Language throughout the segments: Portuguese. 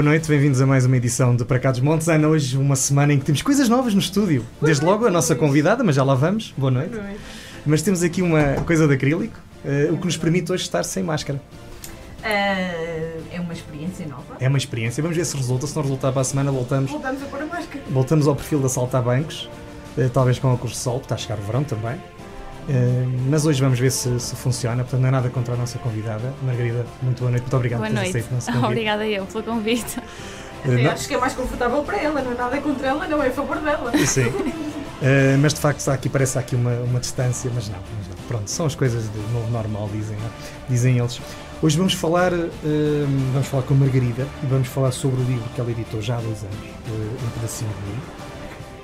Boa noite, bem-vindos a mais uma edição de Para Cá dos Montes. Ana, hoje uma semana em que temos coisas novas no estúdio. Desde logo a nossa convidada, mas já lá vamos. Boa noite. Boa noite. Mas temos aqui uma coisa de acrílico, eh, o que nos permite hoje estar sem máscara. Ah, é uma experiência nova. É uma experiência, vamos ver se resulta. Se não resultar para a semana, voltamos, Voltamos a pôr a máscara. voltamos ao perfil da Saltabancos, eh, talvez com óculos de sol, porque está a chegar o verão também. Mas hoje vamos ver se, se funciona, portanto não é nada contra a nossa convidada. Margarida, muito boa noite, muito obrigado Boa por noite. aceito o nosso convite. Obrigada eu pelo convite. Eh, acho que é mais confortável para ela, não é nada contra ela, não é a favor dela. Sim. Eh, mas de facto está aqui, parece aqui uma, uma distância, mas não, mas não. Pronto, são as coisas do novo normal, dizem, não é? dizem eles. Hoje vamos falar, eh, vamos falar com a Margarida e vamos falar sobre o livro que ela editou já há dois anos, eh, Um Pedacinho de Mim.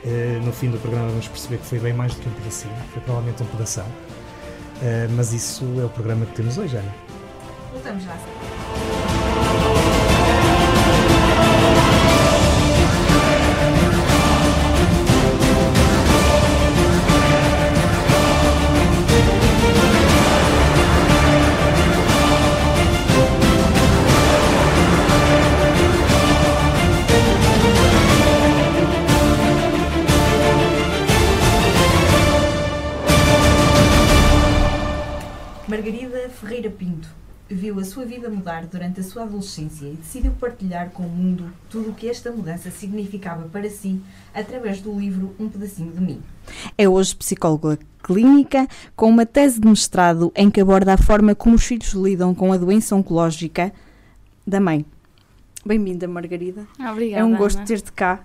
Eh, no fim do programa vamos perceber que foi bem mais do que um pedacinho, foi provavelmente um pedação. Eh, mas isso é o programa que temos hoje, Ana. Voltamos já. Ferreira Pinto viu a sua vida mudar durante a sua adolescência e decidiu partilhar com o mundo tudo o que esta mudança significava para si através do livro Um Pedacinho de Mim. É hoje psicóloga clínica com uma tese de mestrado em que aborda a forma como os filhos lidam com a doença oncológica da mãe. Bem-vinda, Margarida. Obrigada. é um gosto ter-te cá.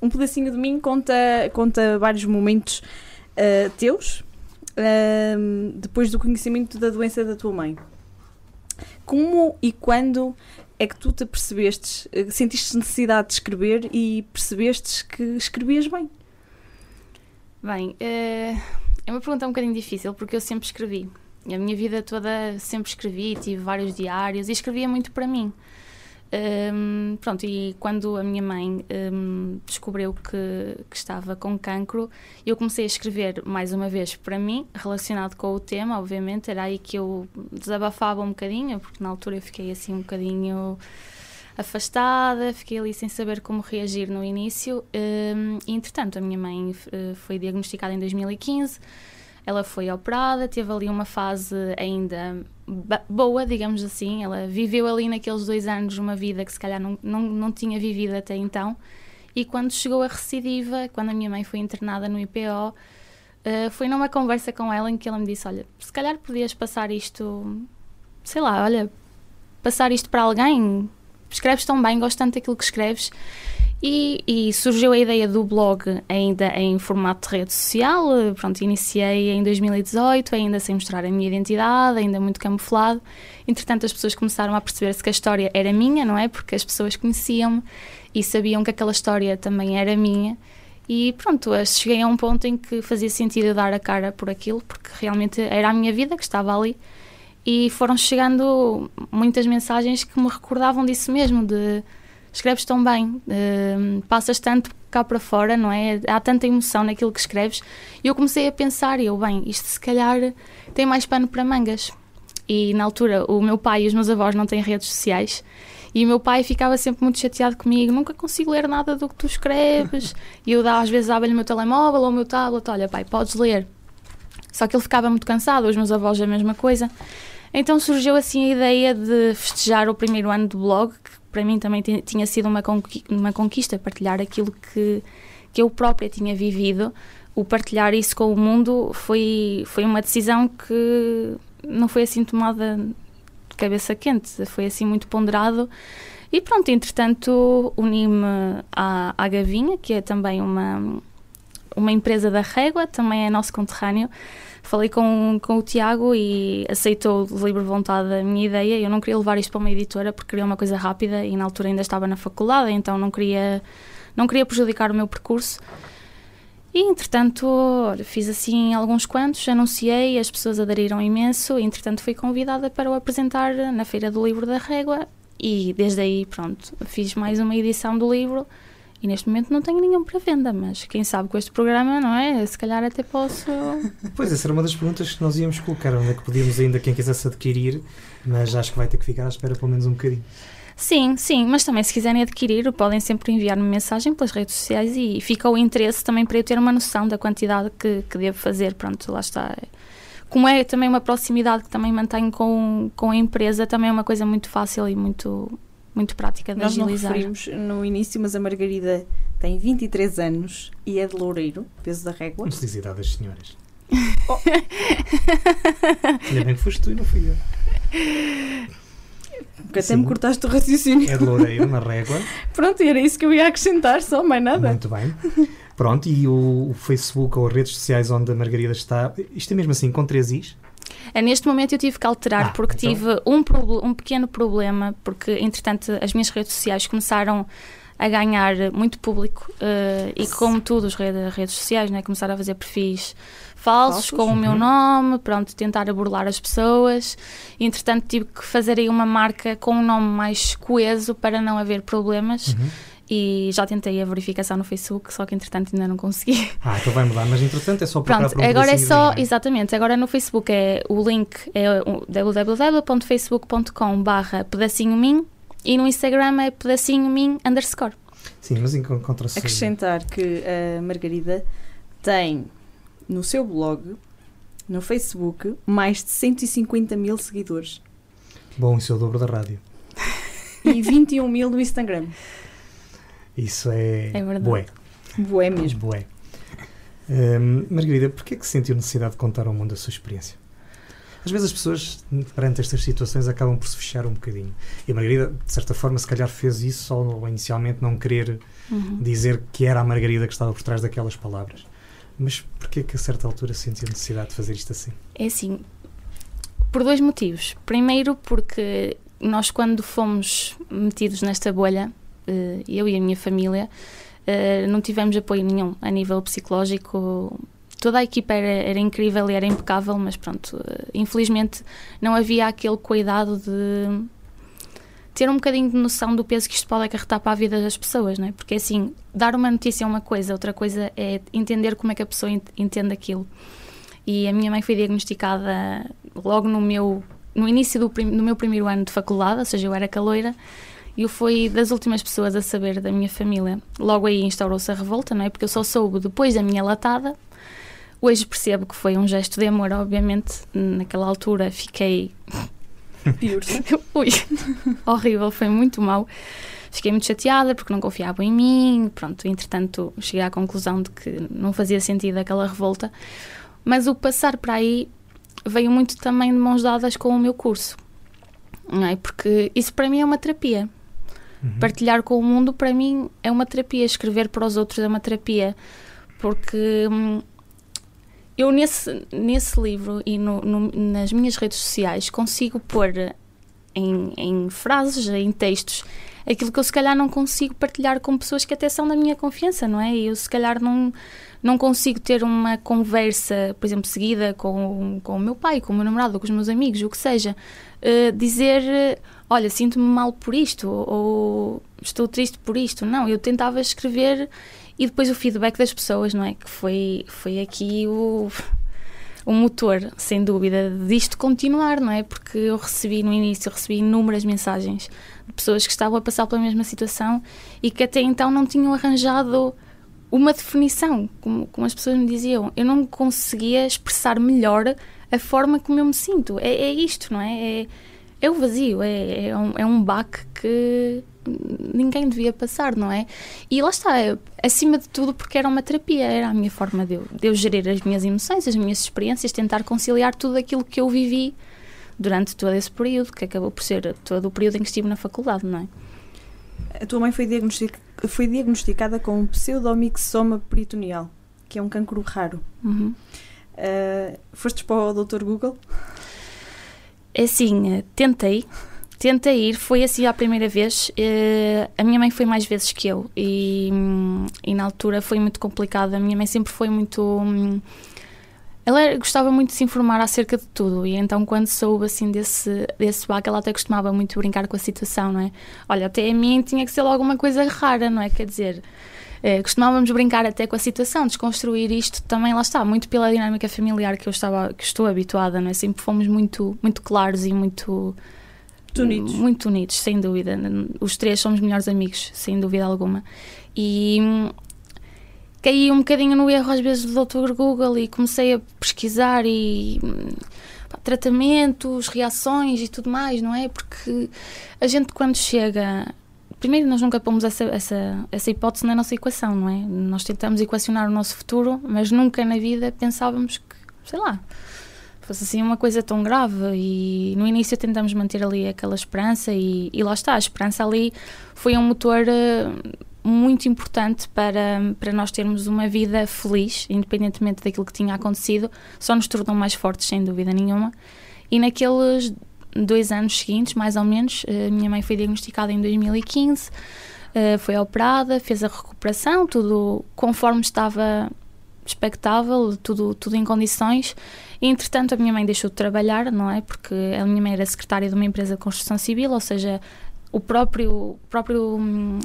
Um pedacinho de mim conta, conta vários momentos ah, teus ahm, depois do conhecimento da doença da tua mãe. Como e quando é que tu te percebestes, eh, sentiste necessidade de escrever e percebestes que escrevias bem? Bem, eh, é uma pergunta um bocadinho difícil porque eu sempre escrevi. A minha vida toda sempre escrevi, tive vários diários e escrevia muito para mim. Hum, pronto, e quando a minha mãe hum, descobriu que, que estava com cancro, eu comecei a escrever mais uma vez para mim, relacionado com o tema, obviamente, era aí que eu desabafava um bocadinho, porque na altura eu fiquei assim um bocadinho afastada, fiquei ali sem saber como reagir no início. hum, e entretanto, a minha mãe eh, foi diagnosticada em 2015. Ela foi operada, teve ali uma fase ainda boa, digamos assim. Ela viveu ali naqueles dois anos uma vida que se calhar não, não, não tinha vivido até então. E quando chegou a recidiva, quando a minha mãe foi internada no IPO, eh, foi numa conversa com ela em que ela me disse: Olha, se calhar podias passar isto, sei lá, olha, passar isto para alguém. Escreves tão bem, gosto tanto daquilo que escreves. E, e surgiu a ideia do blog ainda em formato de rede social. Pronto, iniciei em 2018, ainda sem mostrar a minha identidade, ainda muito camuflado. Entretanto, as pessoas começaram a perceber-se que a história era minha, não é? Porque as pessoas conheciam-me e sabiam que aquela história também era minha. E pronto, cheguei a um ponto em que fazia sentido dar a cara por aquilo, porque realmente era a minha vida que estava ali. E foram chegando muitas mensagens que me recordavam disso mesmo, de escreves tão bem, eh, passas tanto cá para fora, não é? Há tanta emoção naquilo que escreves. E eu comecei a pensar, eu, bem, isto se calhar tem mais pano para mangas. E na altura o meu pai e os meus avós não têm redes sociais. E o meu pai ficava sempre muito chateado comigo, nunca consigo ler nada do que tu escreves. e eu às vezes dava-lhe o meu telemóvel ou o meu tablet, olha pai, podes ler. Só que ele ficava muito cansado, os meus avós a mesma coisa. Então surgiu assim a ideia de festejar o primeiro ano do blog, para mim também ti- tinha sido uma, conqui- uma conquista, partilhar aquilo que, que eu própria tinha vivido. O partilhar isso com o mundo foi, foi uma decisão que não foi assim tomada de cabeça quente, foi assim muito ponderado E pronto, entretanto, uni-me à, à Gavinha, que é também uma, uma empresa da Régua, também é nosso conterrâneo. Falei com, com o Tiago e aceitou de livre vontade a minha ideia. Eu não queria levar isto para uma editora porque queria uma coisa rápida e na altura ainda estava na faculdade, então não queria, não queria prejudicar o meu percurso. E entretanto, fiz assim alguns quantos, anunciei, as pessoas aderiram imenso. E, entretanto, fui convidada para o apresentar na Feira do Livro da Régua. E desde aí, pronto, fiz mais uma edição do livro. E neste momento não tenho nenhum para venda, mas quem sabe com este programa, não é? Se calhar até posso. Pois, essa era uma das perguntas que nós íamos colocar, onde é que podíamos ainda, quem quisesse adquirir, mas acho que vai ter que ficar à espera pelo menos um bocadinho. Sim, sim, mas também se quiserem adquirir, podem sempre enviar-me mensagem pelas redes sociais e fica o interesse também para eu ter uma noção da quantidade que, que devo fazer. Pronto, lá está. Como é também uma proximidade que também mantenho com, com a empresa, também é uma coisa muito fácil e muito, muito prática de Nós agilizar. não referimos no início, mas a Margarida tem 23 anos e é de Loureiro, peso da régua. Não se diz idade das senhoras. Oh. Ainda bem que foste tu e não fui eu. Porque até me cortaste o raciocínio. É de Loureiro, na régua. Pronto, era isso que eu ia acrescentar, só mais nada. Muito bem. Pronto, e o, o Facebook ou as redes sociais onde a Margarida está, isto é mesmo assim, com três Is? É, neste momento eu tive que alterar ah, porque então... tive um, um pequeno problema, porque entretanto as minhas redes sociais começaram a ganhar muito público uh, e como tudo as redes, redes sociais, né, começaram a fazer perfis falsos, com o meu uhum. nome, pronto, tentar burlar as pessoas. Entretanto, tive que fazer aí uma marca com um nome mais coeso para não haver problemas. Uhum. E já tentei a verificação no Facebook, só que entretanto ainda não consegui. Ah, então vai mudar, mas entretanto é só para Pronto, agora é só, é? exatamente, agora no Facebook é o link é www.facebook.com barra pedacinho min e no Instagram é pedacinho min underscore. Sim, mas encontra-se... Acrescentar que a Margarida tem no seu blog, no Facebook, mais de 150 mil seguidores. Bom, isso é o dobro da rádio. E 21 mil no Instagram. Isso é, é verdade. bué. Bué mesmo. Bué. Um, Margarida, porquê é que sentiu necessidade de contar ao mundo a sua experiência? Às vezes as pessoas, perante estas situações, acabam por se fechar um bocadinho. E a Margarida, de certa forma, se calhar fez isso só inicialmente não querer uhum. dizer que era a Margarida que estava por trás daquelas palavras. Mas porquê que a certa altura sentiu necessidade de fazer isto assim? É assim, por dois motivos. Primeiro, porque nós, quando fomos metidos nesta bolha, eu e a minha família, eh, não tivemos apoio nenhum a nível psicológico. Toda a equipa era, era incrível e era impecável, mas pronto, eh, infelizmente não havia aquele cuidado de ter um bocadinho de noção do peso que isto pode acarretar para a vida das pessoas, não é? Porque assim, dar uma notícia é uma coisa, outra coisa é entender como é que a pessoa entende aquilo. E a minha mãe foi diagnosticada logo no meu no início do, prim, do meu primeiro ano de faculdade, ou seja, eu era caloira, eu fui das últimas pessoas a saber da minha família. Logo aí instaurou-se a revolta, não é? Porque eu só soube depois da minha latada. Hoje percebo que foi um gesto de amor, obviamente. Naquela altura fiquei Piores. Ui, horrível, foi muito mal. Fiquei muito chateada porque não confiavam em mim. Pronto, entretanto, cheguei à conclusão de que não fazia sentido aquela revolta. Mas o passar para aí veio muito também de mãos dadas com o meu curso. Não é? Porque isso para mim é uma terapia. Uhum. Partilhar com o mundo para mim é uma terapia. Escrever para os outros é uma terapia. Porque hum, eu nesse, nesse livro e no, no, nas minhas redes sociais consigo pôr em, em, frases, em textos, aquilo que eu se calhar não consigo partilhar com pessoas que até são da minha confiança, não é? Eu se calhar não, não consigo ter uma conversa, por exemplo, seguida com, com o meu pai, com o meu namorado, com os meus amigos, o que seja, uh, dizer, olha, sinto-me mal por isto, ou estou triste por isto. Não, eu tentava escrever e depois o feedback das pessoas, não é? Que foi, foi aqui o, o motor, sem dúvida, disto continuar, não é? Porque eu recebi no início, recebi inúmeras mensagens de pessoas que estavam a passar pela mesma situação e que até então não tinham arranjado uma definição, como, como as pessoas me diziam. Eu não conseguia expressar melhor a forma como eu me sinto. É, é isto, não é? É, é o vazio, é, é, um, é um baque que ninguém devia passar, não é? E lá está, acima de tudo, porque era uma terapia, era a minha forma de eu, de eu gerir as minhas emoções, as minhas experiências, tentar conciliar tudo aquilo que eu vivi durante todo esse período, que acabou por ser todo o período em que estive na faculdade, não é? a tua mãe foi, diagnostic, foi diagnosticada com um pseudomixoma peritoneal, que é um cancro raro. Uhum. Uh, fostes para o Dr. Google? É assim, tentei, tentei ir, foi assim a primeira vez. Uh, a minha mãe foi mais vezes que eu e, e, na altura foi muito complicado. A minha mãe sempre foi muito. Um, ela gostava muito de se informar acerca de tudo e então quando soube assim desse, desse baque, ela até costumava muito brincar com a situação, não é? Olha, até a mim tinha que ser alguma coisa rara, não é? Quer dizer, eh, costumávamos brincar até com a situação, desconstruir isto também, lá está, muito pela dinâmica familiar que eu estava, que estou habituada, não é? Sempre fomos muito, muito claros e muito... Muito unidos. Muito unidos, sem dúvida. Os três somos melhores amigos, sem dúvida alguma. E caí um bocadinho no erro às vezes do Dr. Google e comecei a pesquisar e pá, tratamentos, reações e tudo mais, não é? Porque a gente quando chega primeiro nós nunca pomos essa, essa, essa hipótese na nossa equação, não é? Nós tentamos equacionar o nosso futuro, mas nunca na vida pensávamos que, sei lá, fosse assim uma coisa tão grave e no início tentamos manter ali aquela esperança e, e lá está, a esperança ali foi um motor uh, muito importante para, para nós termos uma vida feliz, independentemente daquilo que tinha acontecido, só nos tornou mais fortes, sem dúvida nenhuma. E naqueles dois anos seguintes, mais ou menos, a minha mãe foi diagnosticada em 2015, eh, foi operada, fez a recuperação, tudo conforme estava expectável, tudo, tudo em condições. E, entretanto, a minha mãe deixou de trabalhar, não é? Porque a minha mãe era secretária de uma empresa de construção civil, ou seja, o próprio, próprio,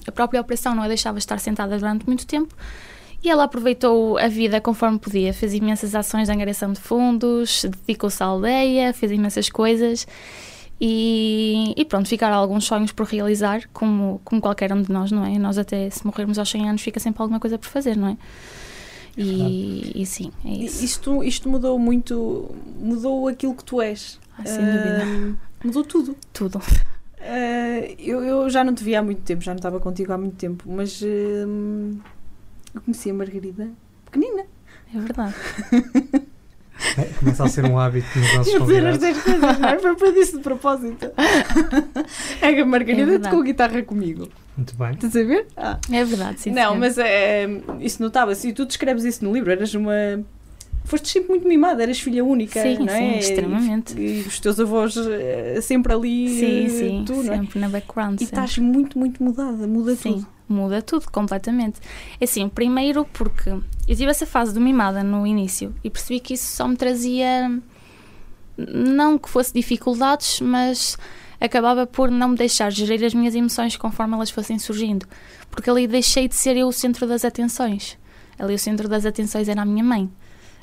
a própria operação não a deixava estar sentada durante muito tempo. E ela aproveitou a vida conforme podia, fez imensas ações de angariação de fundos, dedicou-se à aldeia, fez imensas coisas e, e, pronto, ficaram alguns sonhos por realizar, como, como qualquer um de nós, não é? Nós até se morrermos aos 100 anos fica sempre alguma coisa por fazer, não é? E, e sim, é isso. Isto, isto mudou muito, mudou aquilo que tu és. Ah, sem dúvida. Uh, mudou tudo. Tudo. Uh, eu, eu, já não te vi há muito tempo, já não estava contigo há muito tempo, mas uh, eu conheci a Margarida pequenina. É verdade. É, começa a ser um hábito nos nossos convidados. as coisas, não é? Foi para isso de propósito. É que a Margarida é tocou guitarra comigo. Muito bem. Estás a ver? Ah. É verdade, sim. Não, mas é, isso notava-se. E tu descreves isso no livro, eras uma foste sempre muito mimada, eras filha única, sim, não é? Sim, extremamente. E, e, os teus avós eh, sempre ali, sim, sim, tu, sempre é? na background. E estás muito, muito mudada, muda sim, tudo. muda tudo, completamente. É assim, primeiro porque eu tive essa fase do mimada no início e percebi que isso só me trazia, não que fosse dificuldades, mas acabava por não me deixar gerir as minhas emoções conforme elas fossem surgindo. Porque ali deixei de ser eu o centro das atenções. Ali o centro das atenções era a minha mãe.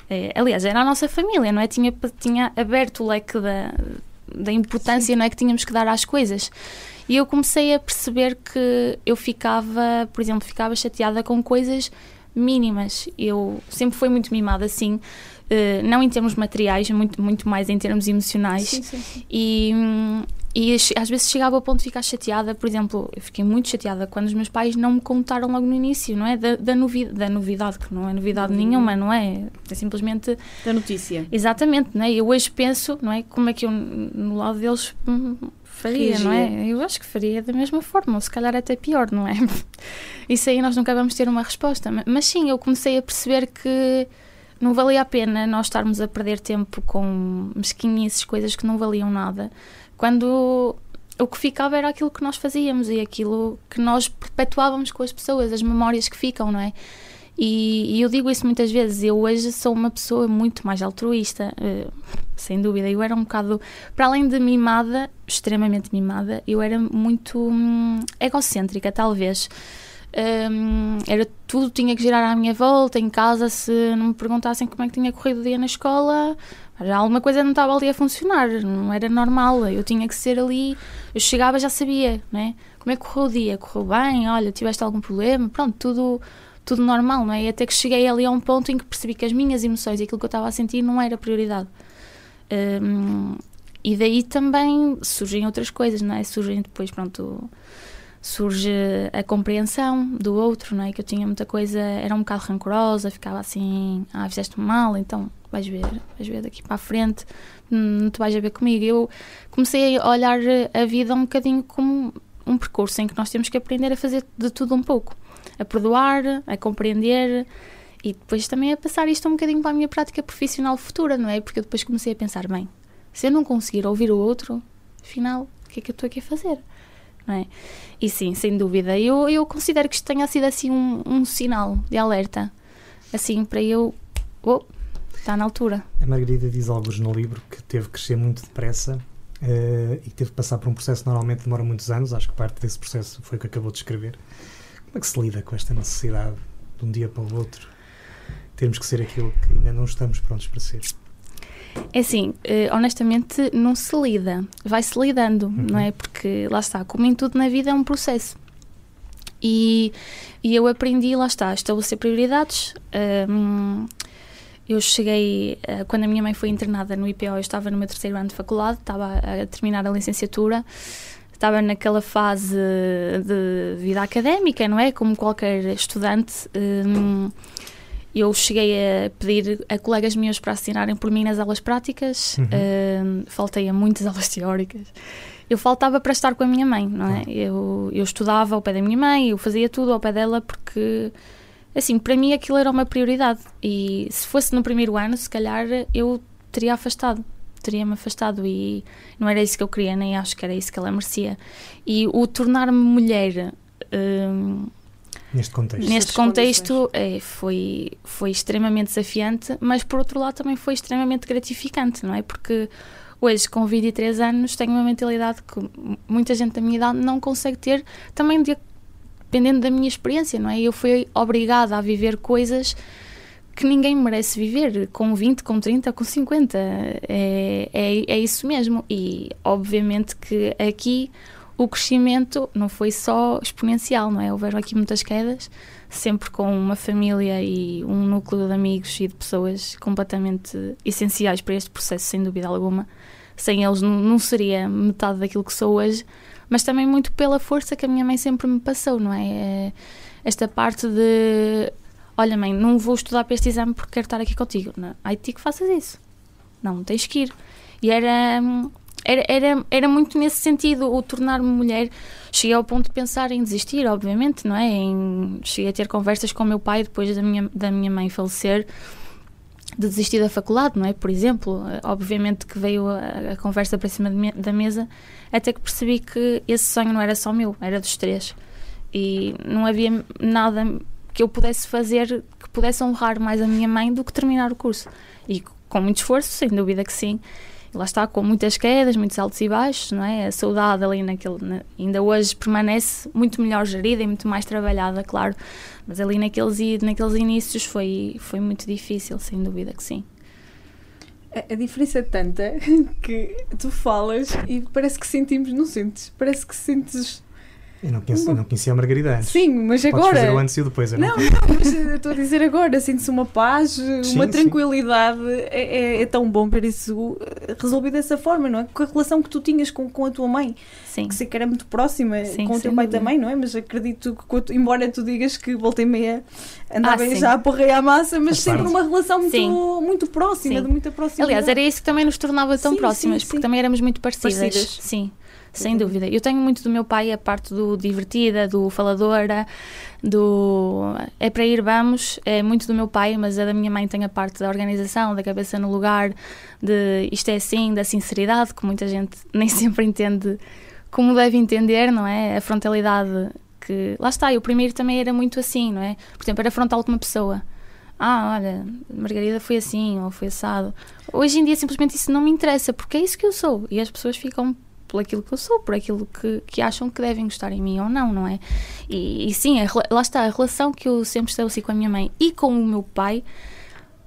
É, aliás, era a nossa família, não é? Tinha, tinha aberto o leque da, da importância não é, que tínhamos que dar às coisas. E eu comecei a perceber que eu ficava, por exemplo, ficava chateada com coisas mínimas. Eu sempre fui muito mimada assim, não em termos materiais, muito, muito mais em termos emocionais. Sim, sim, sim. E, e às vezes chegava ao ponto de ficar chateada, por exemplo, eu fiquei muito chateada quando os meus pais não me contaram logo no início, não é? Da, da, novi da novidade, que não é novidade nenhuma, não é? É simplesmente. Da notícia. Exatamente, não é? Eu hoje penso, não é? Como é que eu, no lado deles, hum, faria, Reagia. não é? Eu acho que faria da mesma forma, ou se calhar até pior, não é? Isso aí nós nunca vamos ter uma resposta. Mas sim, eu comecei a perceber que não valia a pena nós estarmos a perder tempo com mesquinhices, coisas que não valiam nada quando o que ficava era aquilo que nós fazíamos e aquilo que nós perpetuávamos com as pessoas, as memórias que ficam, não é? E, e eu digo isso muitas vezes. Eu hoje sou uma pessoa muito mais altruísta, uh, sem dúvida. Eu era um bocado, para além de mimada, extremamente mimada, eu era muito hum, egocêntrica, talvez. Um, era tudo tinha que girar à minha volta em casa se não me perguntassem como é que tinha corrido o dia na escola alguma coisa não estava ali a funcionar, não era normal. Eu tinha que ser ali, eu chegava já sabia, né? Como é que correu o dia? Correu bem? Olha, tiveste algum problema? Pronto, tudo, tudo normal, não é? E até que cheguei ali a um ponto em que percebi que as minhas emoções e aquilo que eu estava a sentir não era prioridade. Um, e daí também surgem outras coisas, não é? Surgem depois, pronto, surge a compreensão do outro, não é? Que eu tinha muita coisa, era um bocado rancorosa, ficava assim, ah, fizeste mal, então vais ver, vais ver daqui para a frente, não te vais a ver comigo. Eu comecei a olhar a vida um bocadinho como um percurso em que nós temos que aprender a fazer de tudo um pouco. A perdoar, a compreender e depois também a passar isto um bocadinho para a minha prática profissional futura, não é? Porque eu depois comecei a pensar, bem, se eu não conseguir ouvir o outro, afinal, o que é que eu estou aqui a fazer? Não é? E sim, sem dúvida, eu, eu considero que isto tenha sido assim um, um sinal de alerta, assim, para eu, oh, está na altura. A Margarida diz alguns no livro que teve que crescer muito depressa uh, e que teve que passar por um processo que normalmente demora muitos anos, acho que parte desse processo foi o que acabou de escrever. Como é que se lida com esta necessidade de um dia para o outro? Termos que ser aquilo que ainda não estamos prontos para ser. É assim, eh, honestamente, não se lida. Vai-se lidando, uhum. não é? Porque lá está, como em tudo na vida, é um processo. E, e eu aprendi, lá está, a estabelecer prioridades. Um, eu cheguei, uh, quando a minha mãe foi internada no IPO, eu estava no meu terceiro ano de faculdade, estava a, terminar a licenciatura, estava naquela fase de vida académica, não é? Como qualquer estudante. Um, eu cheguei a pedir a colegas meus para assinarem por mim nas aulas práticas, uhum. uh, faltei a muitas aulas teóricas. Eu faltava para estar com a minha mãe, não é? Eu, eu estudava ao pé da minha mãe, eu fazia tudo ao pé dela porque, assim, para mim aquilo era uma prioridade. E se fosse no primeiro ano, se calhar eu teria afastado teria-me afastado e não era isso que eu queria, nem acho que era isso que ela merecia. E o tornar-me mulher hum, Neste contexto. Neste contexto é, foi, foi extremamente desafiante, mas por outro lado também foi extremamente gratificante, não é? Porque hoje, com 23 anos, tenho uma mentalidade que muita gente da minha idade não consegue ter, também de, dependendo da minha experiência, não é? Eu fui obrigada a viver coisas que ninguém merece viver, com 20, com 30, com 50. É, é, é isso mesmo. E, obviamente, que aqui o crescimento não foi só exponencial, não é? Houveram aqui muitas quedas, sempre com uma família e um núcleo de amigos e de pessoas completamente essenciais para este processo, sem dúvida alguma. Sem eles não seria metade daquilo que sou hoje, mas também muito pela força que a minha mãe sempre me passou, não é? é esta parte de olha mãe, não vou estudar para este exame porque quero estar aqui contigo. Não, ai ti que faças isso. Não, tens que ir. E era era, era, era muito nesse sentido, o tornar-me mulher. Cheguei ao ponto de pensar em desistir, obviamente, não é? Em, cheguei a ter conversas com o meu pai depois da minha, da minha mãe falecer, de desistir da faculdade, não é? Por exemplo, obviamente que veio a, a conversa para cima me, da mesa, até que percebi que esse sonho não era só meu, era dos três. E não havia nada que eu pudesse fazer que pudesse honrar mais a minha mãe do que terminar o curso. E com muito esforço, sem dúvida que sim lá está, com muitas quedas, muitos altos e baixos, não é? A saudade ali naquele, na, ainda hoje permanece muito melhor gerida e muito mais trabalhada, claro, mas ali naqueles, naqueles inícios foi, foi muito difícil, sem dúvida que sim. A, a diferença é tanta que tu falas e parece que sentimos, não sentes? Parece que sentes eu não conhecia, não conhecia a Margarida antes. Sim, mas agora. Podes fazer o antes e o depois. não, não, não, mas estou a dizer agora. Sente-se uma paz, sim, uma tranquilidade. É, é, é, tão bom ver isso resolvido dessa forma, não é? Com a relação que tu tinhas com, com a tua mãe. Sim. Que sei que era muito próxima, sim, com o teu pai dúvida. também, não é? Mas acredito que, embora tu digas que voltei meia andava ah, já a porreia à massa, mas sempre uma relação muito, muito próxima, de muita proximidade. Aliás, era isso que também nos tornava tão próximas, porque também éramos muito parecidas. parecidas. Sim. Sem dúvida. Eu tenho muito do meu pai a parte do divertida, do faladora, do é para ir, vamos. É muito do meu pai, mas a da minha mãe tem a parte da organização, da cabeça no lugar, de isto é assim, da sinceridade, que muita gente nem sempre entende como deve entender, não é? A frontalidade que. Lá está, eu primeiro também era muito assim, não é? Por exemplo, era frontal com uma pessoa. Ah, olha, Margarida foi assim ou foi assado. Hoje em dia simplesmente isso não me interessa, porque é isso que eu sou. E as pessoas ficam por aquilo que eu sou, por aquilo que, que acham que devem gostar em mim ou não, não é? E, e sim, a, lá está, a relação que eu sempre estabeleci com a minha mãe e com o meu pai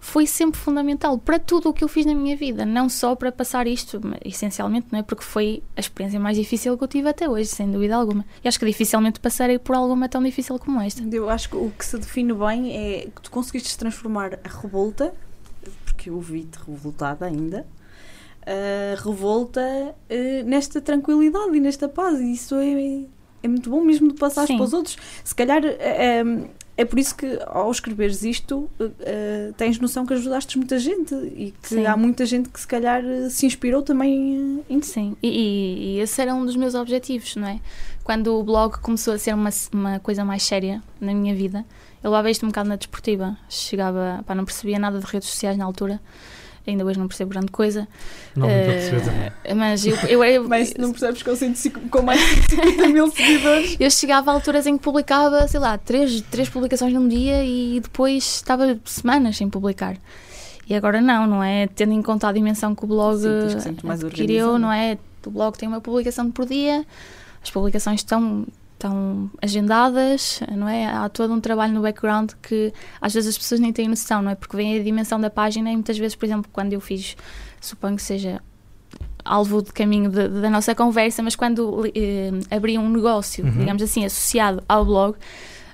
foi sempre fundamental para tudo o que eu fiz na minha vida, não só para passar isto, essencialmente, não é? Porque foi a experiência mais difícil que eu tive até hoje, sem dúvida alguma. E acho que dificilmente passarei por alguma tão difícil como esta. Eu acho que o que se define bem é que tu conseguiste transformar a revolta, porque eu vi-te revoltada ainda, uh, revolta uh, nesta tranquilidade e nesta paz. E isso é, é muito bom mesmo de passar para os outros. Se calhar é, é por isso que ao escreveres isto uh, tens noção que ajudaste muita gente e que Sim. há muita gente que se calhar se inspirou também em Sim, e, e, esse era um dos meus objetivos, não é? quando o blog começou a ser uma, uma coisa mais séria na minha vida, eu levava isto um bocado na desportiva. Chegava, pá, não percebia nada de redes sociais na altura. Ainda hoje não percebo grande coisa. Não a Eh, perceber também. Mas eu, eu, eu, Mas não percebes que eu sinto com mais de 50 mil seguidores. eu chegava a alturas em que publicava, sei lá, três, três publicações num dia e depois estava semanas sem publicar. E agora não, não é? Tendo em conta a dimensão que o blog Sim, que adquiriu, não é? O blog tem uma publicação por dia, as publicações estão, estão agendadas, não é? Há todo um trabalho no background que às vezes as pessoas nem têm noção, não é? Porque vem a dimensão da página e muitas vezes, por exemplo, quando eu fiz, suponho que seja alvo de caminho de- da nossa conversa, mas quando eh, abri um negócio, Uhum. digamos assim, associado ao blog,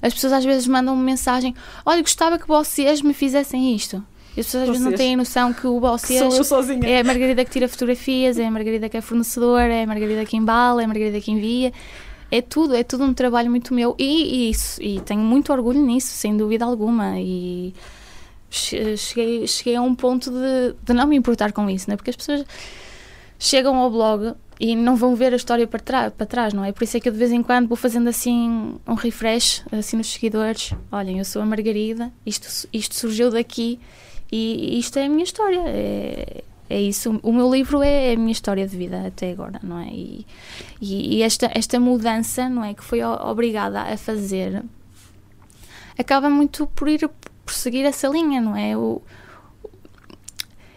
as pessoas às vezes mandam-me mensagem: Olha, gostava que vocês me fizessem isto. E as pessoas às vezes não têm noção que o vocês sou eu sozinha. é a Margarida que tira fotografias, é a Margarida que é fornecedora, é a Margarida que embala, é a Margarida que envia. É tudo, é tudo um trabalho muito meu. E, e isso, e tenho muito orgulho nisso, sem dúvida alguma. E che- cheguei, cheguei a um ponto de, de não me importar com isso, não é? Porque as pessoas chegam ao blog e não vão ver a história para, trás para trás, não é? Por isso é que eu de vez em quando vou fazendo assim um refresh, assim nos seguidores. Olhem, eu sou a Margarida, isto, isto surgiu daqui e isto é a minha história. É, é isso. O meu livro é a minha história de vida até agora, não é? E, e, esta, esta mudança, não é? Que foi obrigada a fazer, acaba muito por ir por seguir essa linha, não é?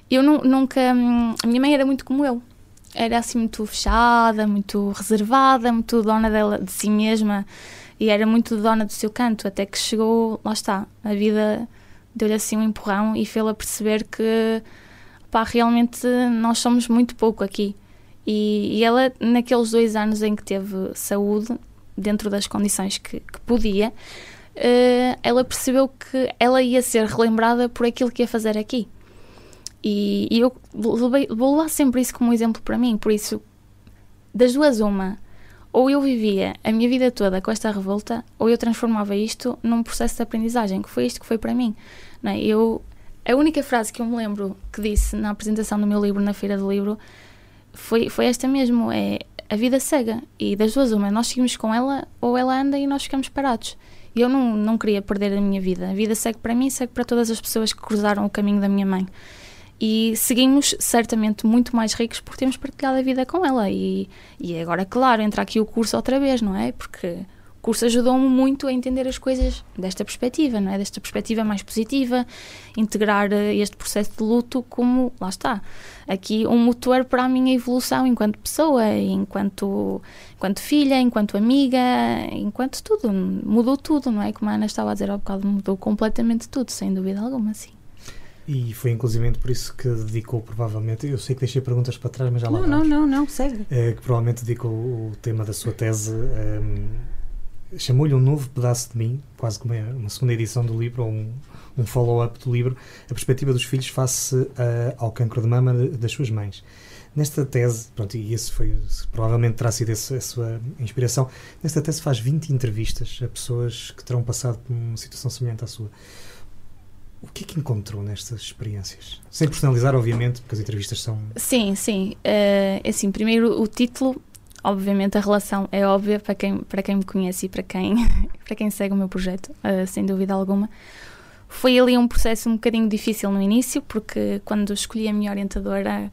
Eu nu- nunca. hum, A minha mãe era muito como eu. Era assim muito fechada, muito reservada, muito dona dela, de si mesma e era muito dona do seu canto. Até que chegou, lá está, a vida deu-lhe assim um empurrão e fê-la perceber que pá, realmente nós somos muito pouco aqui. E, e ela, naqueles dois anos em que teve saúde, dentro das condições que, que podia, eh, ela percebeu que ela ia ser relembrada por aquilo que ia fazer aqui. E, e eu vou levar sempre isso como exemplo para mim. Por isso, das duas, uma. Ou eu vivia a minha vida toda com esta revolta, ou eu transformava isto num processo de aprendizagem, que foi isto que foi para mim. Não é? Eu, a única frase que eu me lembro que disse na apresentação do meu livro na Feira do Livro foi, foi esta mesmo: é a vida cega. E das duas, uma, nós seguimos com ela, ou ela anda e nós ficamos parados. E eu não, não queria perder a minha vida. A vida segue para mim, segue para todas as pessoas que cruzaram o caminho da minha mãe. E seguimos certamente muito mais ricos porque temos partilhado a vida com ela. E, e agora, claro, entra aqui o curso outra vez, não é? Porque o curso ajudou-me muito a entender as coisas desta perspectiva, não é? Desta perspectiva mais positiva, integrar eh, este processo de luto como, lá está, aqui um motor para a minha evolução enquanto pessoa, enquanto, enquanto filha, enquanto amiga, enquanto tudo. Mudou tudo, não é? Como a Ana estava a dizer há bocado, mudou completamente tudo, sem dúvida alguma, sim. E foi inclusivamente por isso que dedicou, provavelmente, eu sei que deixei perguntas para trás, mas já lá Não, não, vamos. não, não, segue. Eh, que provavelmente dedicou o tema da sua tese, ehm, chamou-lhe um novo pedaço de mim, quase como é uma segunda edição do livro, ou um, um follow-up do livro, a perspectiva dos filhos face eh, ao cancro de mama das suas mães. Nesta tese, pronto, e esse foi, provavelmente terá sido esse, a sua inspiração, nesta tese faz 20 entrevistas a pessoas que terão passado por uma situação semelhante à sua. O que é que encontrou nestas experiências? Sem personalizar, obviamente, porque as entrevistas são Sim, sim. Eh, assim, primeiro o título, obviamente a relação é óbvia para quem, para quem me conhece e para quem, para quem segue o meu projeto, eh, sem dúvida alguma. Foi ali um processo um bocadinho difícil no início, porque quando escolhi a minha orientadora,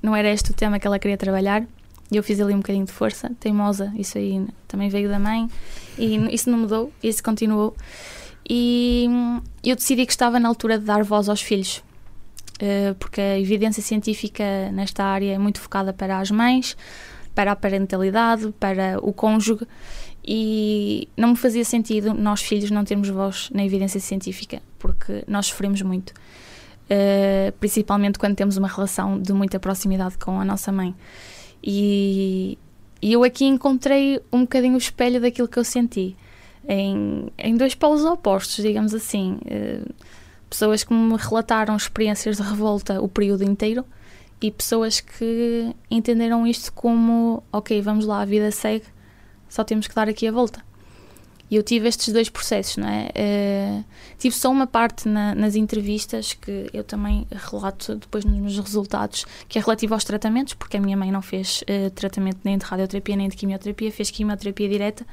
não era este o tema que ela queria trabalhar. E eu fiz ali um bocadinho de força, teimosa, isso aí também veio da mãe, e isso não mudou, isso continuou. E eu decidi que estava na altura de dar voz aos filhos, eh, porque a evidência científica nesta área é muito focada para as mães, para a parentalidade, para o cônjuge, e não me fazia sentido nós filhos não termos voz na evidência científica, porque nós sofremos muito, eh, principalmente quando temos uma relação de muita proximidade com a nossa mãe. E, e eu aqui encontrei um bocadinho o espelho daquilo que eu senti. Em, em dois polos opostos, digamos assim. Eh, pessoas que me relataram experiências de revolta o período inteiro e pessoas que entenderam isto como: ok, vamos lá, a vida segue, só temos que dar aqui a volta. E eu tive estes dois processos, não é? Uh, tive só uma parte na, nas entrevistas que eu também relato depois nos meus resultados, que é relativo aos tratamentos, porque a minha mãe não fez uh, tratamento nem de radioterapia nem de quimioterapia, fez quimioterapia direta.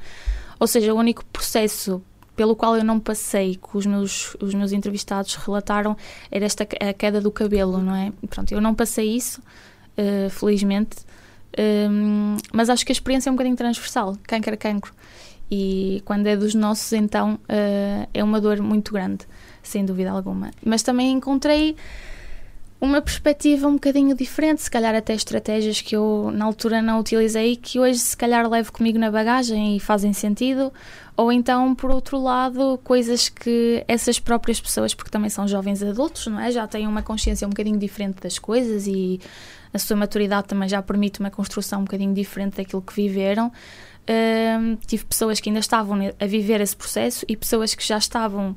Ou seja, o único processo pelo qual eu não passei, que os meus, os meus entrevistados relataram, era esta a queda do cabelo, não é? Pronto, eu não passei isso, uh, felizmente, um, mas acho que a experiência é um bocadinho transversal, a cancro. E quando é dos nossos, então uh, é uma dor muito grande, sem dúvida alguma. Mas também encontrei uma perspectiva um bocadinho diferente, se calhar até estratégias que eu na altura não utilizei, que hoje se calhar levo comigo na bagagem e fazem sentido, ou então, por outro lado, coisas que essas próprias pessoas, porque também são jovens adultos, não é? Já têm uma consciência um bocadinho diferente das coisas e a sua maturidade também já permite uma construção um bocadinho diferente daquilo que viveram. Uh, tive pessoas que ainda estavam a viver esse processo e pessoas que já estavam,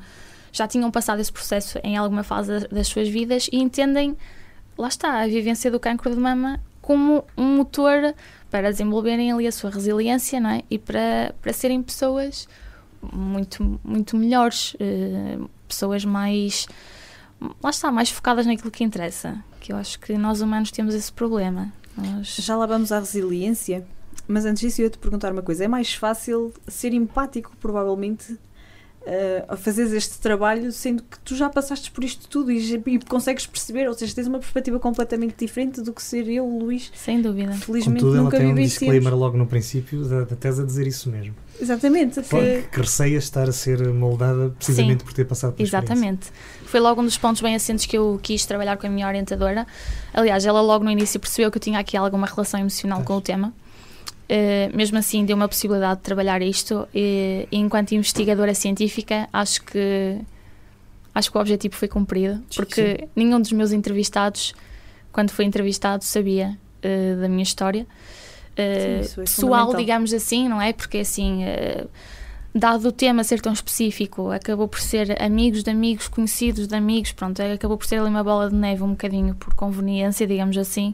já tinham passado esse processo em alguma fase das suas vidas e entendem, lá está, a vivência do cancro de mama como um motor para desenvolverem ali a sua resiliência não é? e para, para serem pessoas muito, muito melhores, uh, pessoas mais, lá está, mais focadas naquilo que interessa que eu acho que nós humanos temos esse problema. Nós... Já lá vamos à resiliência, mas antes disso eu ia te perguntar uma coisa: é mais fácil ser empático, provavelmente, a fazeres este trabalho, sendo que tu já passaste por isto tudo e, e, consegues perceber, ou seja, tens uma perspectiva completamente diferente do que ser eu, Luís. Sem dúvida. Felizmente Contudo, nunca ela tem um disclaimer logo no princípio da, da, tese a dizer isso mesmo. Exatamente. Que, que receia estar a ser moldada precisamente Sim, por ter passado por Exatamente. Foi logo um dos pontos bem assentes que eu quis trabalhar com a minha orientadora. Aliás, ela logo no início percebeu que eu tinha aqui alguma relação emocional com o tema. Uh, mesmo assim deu uma possibilidade de trabalhar isto e, enquanto investigadora científica acho que acho que o objetivo foi cumprido porque Sim. nenhum dos meus entrevistados quando foi entrevistado sabia uh, da minha história. Uh, Sim, é pessoal digamos assim não é? Porque assim dado o tema ser tão específico acabou por ser amigos de amigos conhecidos de amigos pronto acabou por ser ali uma bola de neve um bocadinho por conveniência digamos assim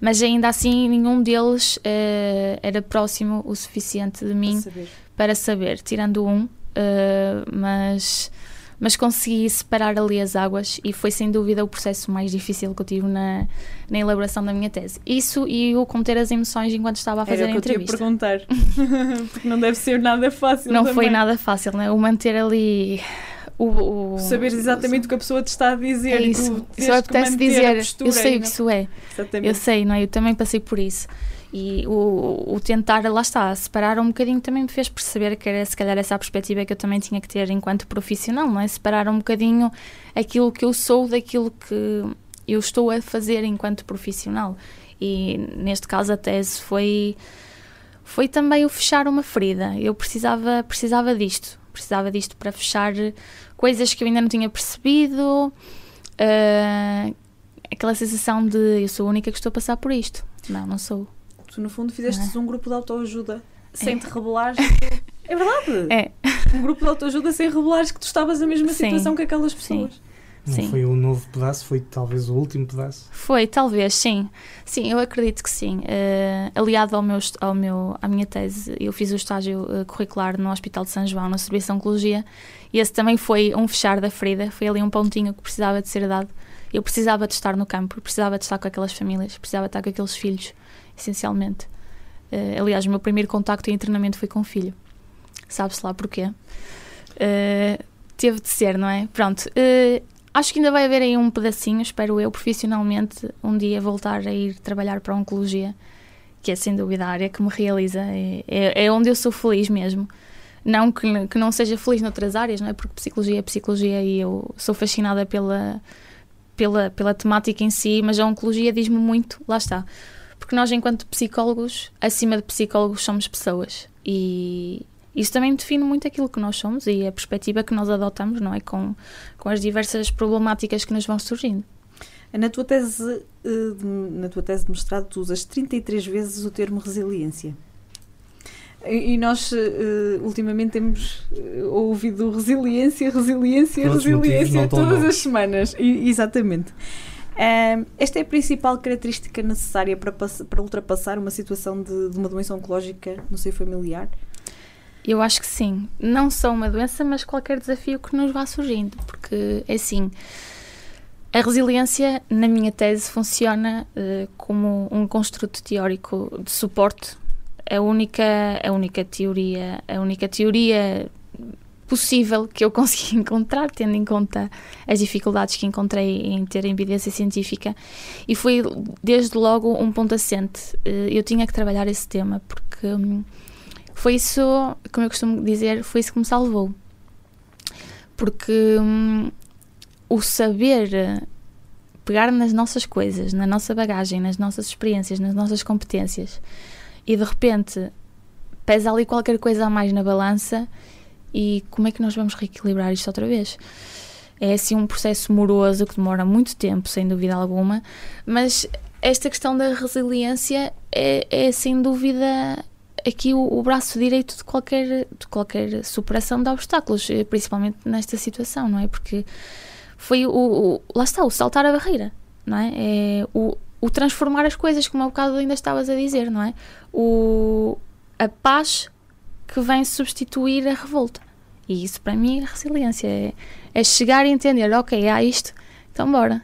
mas ainda assim nenhum deles uh, era próximo o suficiente de mim saber. para saber, tirando um, uh, mas, mas consegui separar ali as águas e foi sem dúvida o processo mais difícil que eu tive na, na elaboração da minha tese. Isso e o conter as emoções enquanto estava a fazer era a entrevista. Eu perguntar, porque não deve ser nada fácil. Não também. foi nada fácil, né? o manter ali o, o, Saber exatamente o que a pessoa te está a dizer. É isso. Só apetece dizer, eu sei o que isso é. Exatamente. Eu sei, não é? Eu também passei por isso. E o, o tentar, lá está, separar um bocadinho também me fez perceber que era se calhar essa a perspectiva que eu também tinha que ter enquanto profissional, não é? Separar um bocadinho aquilo que eu sou daquilo que eu estou a fazer enquanto profissional. E neste caso a tese foi foi também o fechar uma ferida. Eu precisava precisava disto, precisava disto para fechar coisas que eu ainda não tinha percebido, uh, aquela sensação de eu sou a única que estou a passar por isto. Não, não sou. Tu, no fundo, fizeste é? um grupo de autoajuda sem é. te revelares. é verdade! É. Um grupo de autoajuda sem revelares que tu estavas na mesma Sim. situação que aquelas pessoas. Sim. Não sim. foi o um novo pedaço, foi talvez o último pedaço? Foi, talvez, sim. Sim, eu acredito que sim. Uh, aliado ao meu, ao meu, à minha tese, eu fiz o estágio uh, curricular no Hospital de São João, no Serviço de Oncologia, e esse também foi um fechar da ferida, foi ali um pontinho que precisava de ser dado. Eu precisava de estar no campo, precisava de estar com aquelas famílias, precisava de estar com aqueles filhos, essencialmente. Uh, aliás, o meu primeiro contacto em treinamento foi com o filho. Sabe-se lá porquê. teve de ser, não é? Pronto. Acho que ainda vai haver aí um pedacinho, espero eu, profissionalmente, um dia voltar a ir trabalhar para a Oncologia, que é sem dúvida a área que me realiza, é, é, é onde eu sou feliz mesmo. Não que, que não seja feliz noutras áreas, não é? Porque psicologia é psicologia e eu sou fascinada pela, pela, pela temática em si, mas a Oncologia diz-me muito, lá está. Porque nós, enquanto psicólogos, acima de psicólogos, somos pessoas. E, isso também define muito aquilo que nós somos e a perspectiva que nós adotamos, não é? Com, com as diversas problemáticas que nos vão surgindo. Na tua tese, eh, na tua tese de mestrado, tu usas 33 vezes o termo resiliência. E nós, eh, ultimamente, temos eh, ouvido resiliência, resiliência, resiliência todas as semanas. exatamente. esta é a principal característica necessária para, para ultrapassar uma situação de, de uma doença oncológica no seio familiar? Eu acho que sim. Não só uma doença, mas qualquer desafio que nos vá surgindo. Porque, é assim, a resiliência, na minha tese, funciona uh, como um construto teórico de suporte. A única, a única teoria, a única teoria possível que eu consegui encontrar, tendo em conta as dificuldades que encontrei em ter evidência científica, e foi desde logo um ponto assente. Uh, eu tinha que trabalhar esse tema, porque um, foi isso, como eu costumo dizer, foi isso que me salvou. Porque hum, o saber pegar nas nossas coisas, na nossa bagagem, nas nossas experiências, nas nossas competências e de repente pesa ali qualquer coisa a mais na balança e como é que nós vamos reequilibrar isto outra vez? É assim um processo moroso que demora muito tempo, sem dúvida alguma, mas esta questão da resiliência é, é sem dúvida aqui o, o, braço direito de qualquer, de qualquer superação de obstáculos, eh, principalmente nesta situação, não é? Porque foi o, o lá está, o saltar a barreira, não é? é o, o transformar as coisas, como há bocado ainda estavas a dizer, não é? O, a paz que vem substituir a revolta. E isso para mim é resiliência, é, é chegar e entender, ok, há isto, então bora.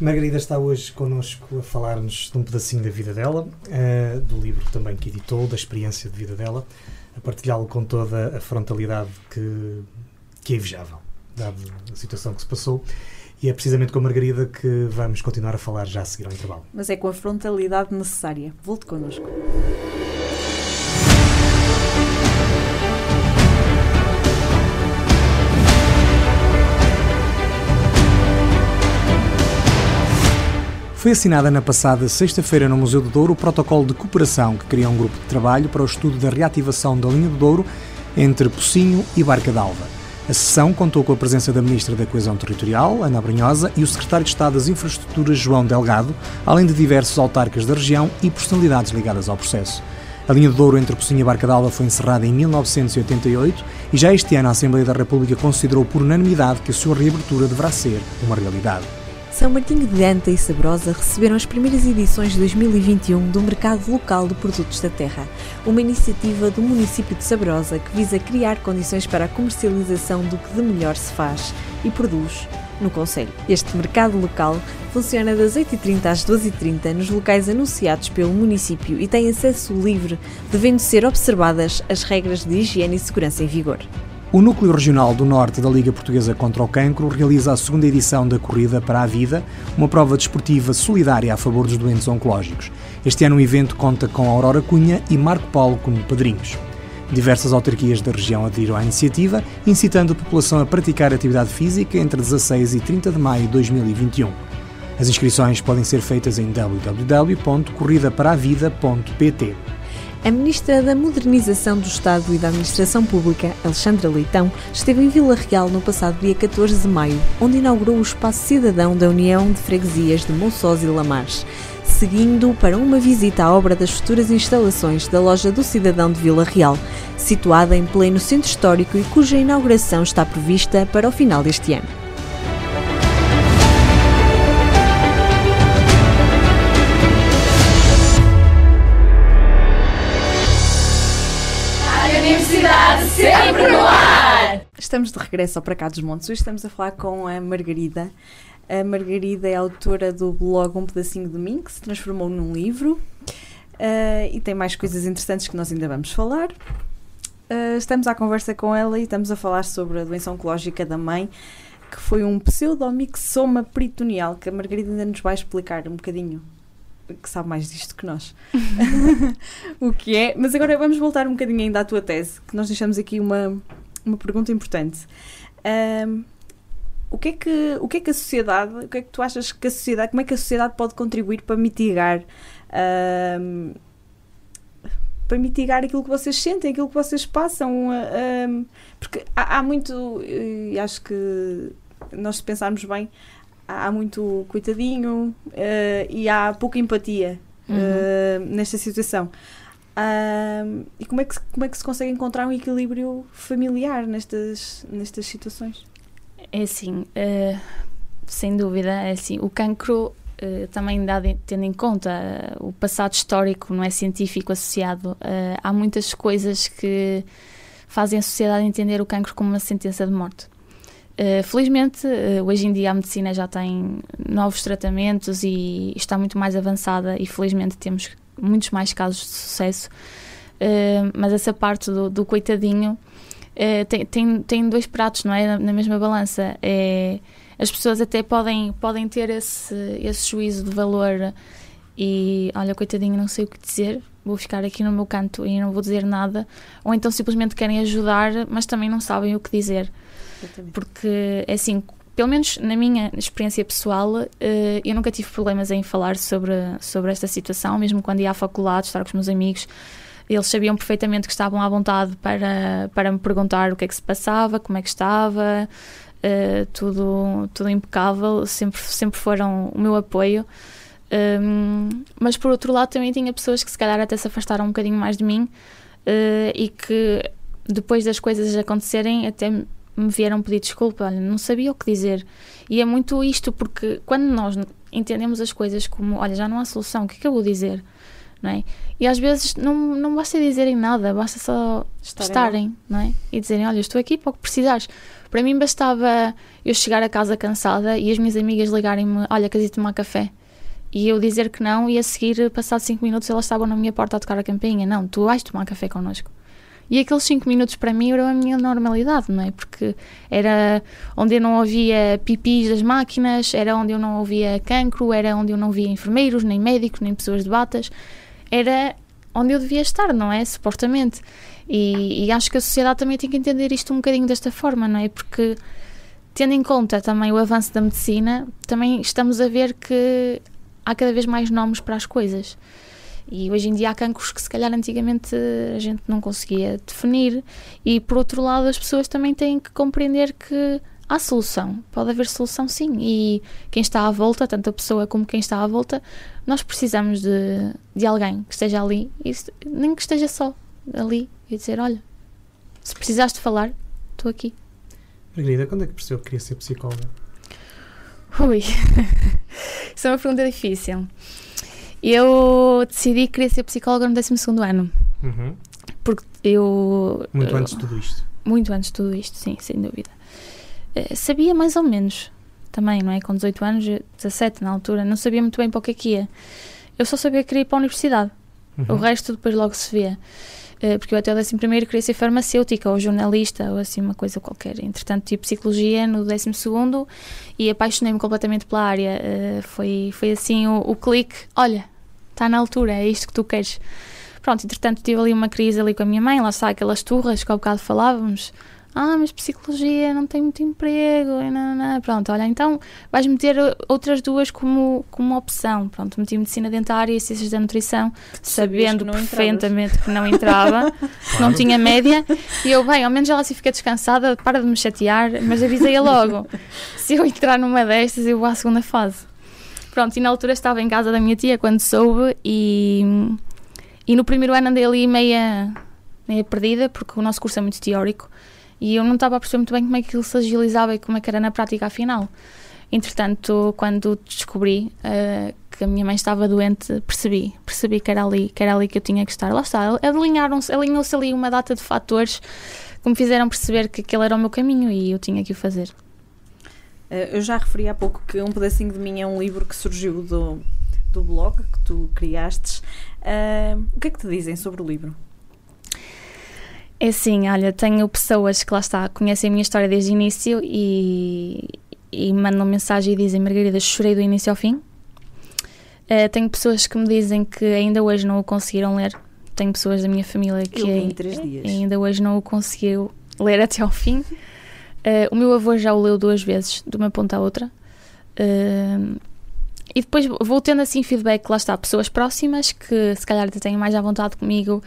Margarida está hoje connosco a falar-nos de um pedacinho da vida dela, uh, do livro também que editou, da experiência de vida dela, a partilhá-lo com toda a frontalidade que, que é invejável, dada a situação que se passou. E é precisamente com a Margarida que vamos continuar a falar já a seguir ao intervalo. Mas é com a frontalidade necessária. Volte connosco. Foi assinada na passada sexta-feira no Museu do Douro o protocolo de cooperação que cria um grupo de trabalho para o estudo da reativação da linha do Douro entre Pocinho e Barca d'Alva. A sessão contou com a presença da Ministra da Coesão Territorial, Ana Brunhosa, e o Secretário de Estado das Infraestruturas, João Delgado, além de diversos autarcas da região e personalidades ligadas ao processo. A linha do Douro entre Pocinho e Barca d'Alva foi encerrada em 1988 e já este ano a Assembleia da República considerou por unanimidade que a sua reabertura deverá ser uma realidade. São Martinho de Anta e Sabrosa receberam as primeiras edições de 2021 do Mercado Local de Produtos da Terra, uma iniciativa do município de Sabrosa que visa criar condições para a comercialização do que de melhor se faz e produz no Conselho. Este mercado local funciona das 8h30 às 12h30 nos locais anunciados pelo município e tem acesso livre, devendo ser observadas as regras de higiene e segurança em vigor. O Núcleo Regional do Norte da Liga Portuguesa contra o Cancro realiza a segunda edição da Corrida para a Vida, uma prova desportiva solidária a favor dos doentes oncológicos. Este ano o evento conta com Aurora Cunha e Marco Paulo como padrinhos. Diversas autarquias da região aderiram à iniciativa, incitando a população a praticar atividade física entre 16 e 30 de maio de 2021. As inscrições podem ser feitas em www.corridaparavida.pt. A Ministra da Modernização do Estado e da Administração Pública, Alexandra Leitão, esteve em Vila Real no passado dia 14 de maio, onde inaugurou o Espaço Cidadão da União de Freguesias de Monçós e Lamares, seguindo para uma visita à obra das futuras instalações da Loja do Cidadão de Vila Real, situada em pleno centro histórico e cuja inauguração está prevista para o final deste ano. Estamos de regresso ao Para Cá dos Montes. Hoje estamos a falar com a Margarida. A Margarida é autora do blog Um Pedacinho de Mim, que se transformou num livro. Uh, e tem mais coisas interessantes que nós ainda vamos falar. Uh, estamos à conversa com ela e estamos a falar sobre a doença oncológica da mãe, que foi um pseudomixoma peritoneal, que a Margarida ainda nos vai explicar um bocadinho que sabe mais disto que nós. o que é. Mas agora vamos voltar um bocadinho ainda à tua tese, que nós deixamos aqui uma, uma pergunta importante. Um, o que, é que, o que é que a sociedade, o que é que tu achas que a sociedade, como é que a sociedade pode contribuir para mitigar um, para mitigar aquilo que vocês sentem, aquilo que vocês passam, um, porque há, há muito, e acho que nós se pensarmos bem, há muito coitadinho uh, e há pouca empatia uhum. uh, nesta situação. Uh, e como é, que, como é que se consegue encontrar um equilíbrio familiar nestas, nestas situações? É assim, sem dúvida, é assim, o cancro uh, também dado, tendo em conta uh, o passado histórico, não é científico associado, uh, há muitas coisas que fazem a sociedade entender o cancro como uma sentença de morte. felizmente, hoje em dia a medicina já tem novos tratamentos e está muito mais avançada e felizmente temos muitos mais casos de sucesso. mas essa parte do, do coitadinho tem, tem, tem dois pratos, não é? Na, na mesma balança. É as pessoas até podem, podem ter esse, esse juízo de valor e olha, coitadinho, não sei o que dizer, vou ficar aqui no meu canto e não vou dizer nada, ou então simplesmente querem ajudar, mas também não sabem o que dizer. Porque, é assim, pelo menos na minha experiência pessoal, eh, eu nunca tive problemas em falar sobre, sobre esta situação, mesmo quando ia à faculdade, estar com os meus amigos. Eles sabiam perfeitamente que estavam à vontade para, para me perguntar o que é que se passava, como é que estava, uh, tudo, tudo impecável, sempre, sempre foram o meu apoio. Um, mas por outro lado também tinha pessoas que se calhar até se afastaram um bocadinho mais de mim uh, e que depois das coisas acontecerem até me vieram pedir desculpa, olha, não sabia o que dizer. E é muito isto, porque quando nós entendemos as coisas como, olha, já não há solução, o que é que eu vou dizer? Não é? E às vezes não, não basta dizerem nada, basta só estarem, estarem não é? E dizerem, olha, estou aqui para o que precisares. Para mim bastava eu chegar a casa cansada e as minhas amigas ligarem-me: Olha, queres ir tomar café? E eu dizer que não, e a seguir, passado 5 minutos, elas estavam na minha porta a tocar a campainha: Não, tu vais tomar café connosco. E aqueles 5 minutos para mim eram a minha normalidade, não é? Porque era onde eu não ouvia pipis das máquinas, era onde eu não ouvia cancro, era onde eu não via enfermeiros, nem médicos, nem pessoas de batas. Era onde eu devia estar, não é? Supostamente. E, e, acho que a sociedade também tem que entender isto um bocadinho desta forma, não é? Porque, tendo em conta também o avanço da medicina, também estamos a ver que há cada vez mais nomes para as coisas. E hoje em dia há cancros que se calhar antigamente a gente não conseguia definir. E por outro lado, as pessoas também têm que compreender que há solução. Pode haver solução sim. E quem está à volta, tanto a pessoa como quem está à volta, nós precisamos de, de alguém que esteja ali, e nem que esteja só ali e dizer: Olha, se precisaste falar, estou aqui. Margarida, quando é que percebeu que queria ser psicóloga? Ui, isso é uma pergunta difícil. Eu decidi que queria ser psicóloga no 12 ano. Uhum. Porque eu. Muito antes de tudo isto. Muito antes de tudo isto, sim, sem dúvida. Uh, sabia mais ou menos também, não é? Com 18 anos, 17 na altura, não sabia muito bem para o que é que ia. Eu só sabia que queria ir para a universidade. Uhum. O resto depois logo se vê. Eh, porque eu até o 11 primeiro queria ser farmacêutica ou jornalista ou assim uma coisa qualquer. Entretanto, tive psicologia no 12 segundo e apaixonei-me completamente pela área. Eh, foi, foi assim o, o clique, olha, está na altura, é isto que tu queres. Pronto, entretanto tive ali uma crise ali com a minha mãe, lá está aquelas turras que há bocado falávamos, ah, mas psicologia não tem muito emprego, e não, não. pronto, olha, então vais meter outras duas como, como opção, pronto, meti medicina dentária e ciências da nutrição, sabendo que perfeitamente que não entrava, que não tinha média, e eu, bem, ao menos ela assim fica descansada, para de me chatear, mas avisei-a logo, se eu entrar numa destas eu vou à segunda fase. Pronto, e na altura estava em casa da minha tia quando soube e, e no primeiro ano andei ali meia, meia perdida, porque o nosso curso é muito teórico, e eu não estava a perceber muito bem como é que aquilo se agilizava e como é que era na prática afinal. Entretanto, quando descobri uh, que a minha mãe estava doente, percebi, percebi que era ali, que era ali que eu tinha que estar. Lá está, alinharam-se, alinhou-se ali uma data de fatores que me fizeram perceber que aquele era o meu caminho e eu tinha que o fazer. Uh, eu já referi há pouco que Um Pedacinho de Mim é um livro que surgiu do, do blog que tu criastes. Uh, o que é que te dizem sobre o livro? É sim, olha, tenho pessoas que lá está, conhecem a minha história desde o início e, e mandam mensagem e dizem: Margarida, chorei do início ao fim. Uh, tenho pessoas que me dizem que ainda hoje não o conseguiram ler. Tenho pessoas da minha família que ainda hoje não o conseguiu ler até ao fim. Uh, o meu avô já o leu duas vezes, de uma ponta à outra. Uh, e depois vou tendo assim feedback, lá está, pessoas próximas que se calhar até têm mais à vontade comigo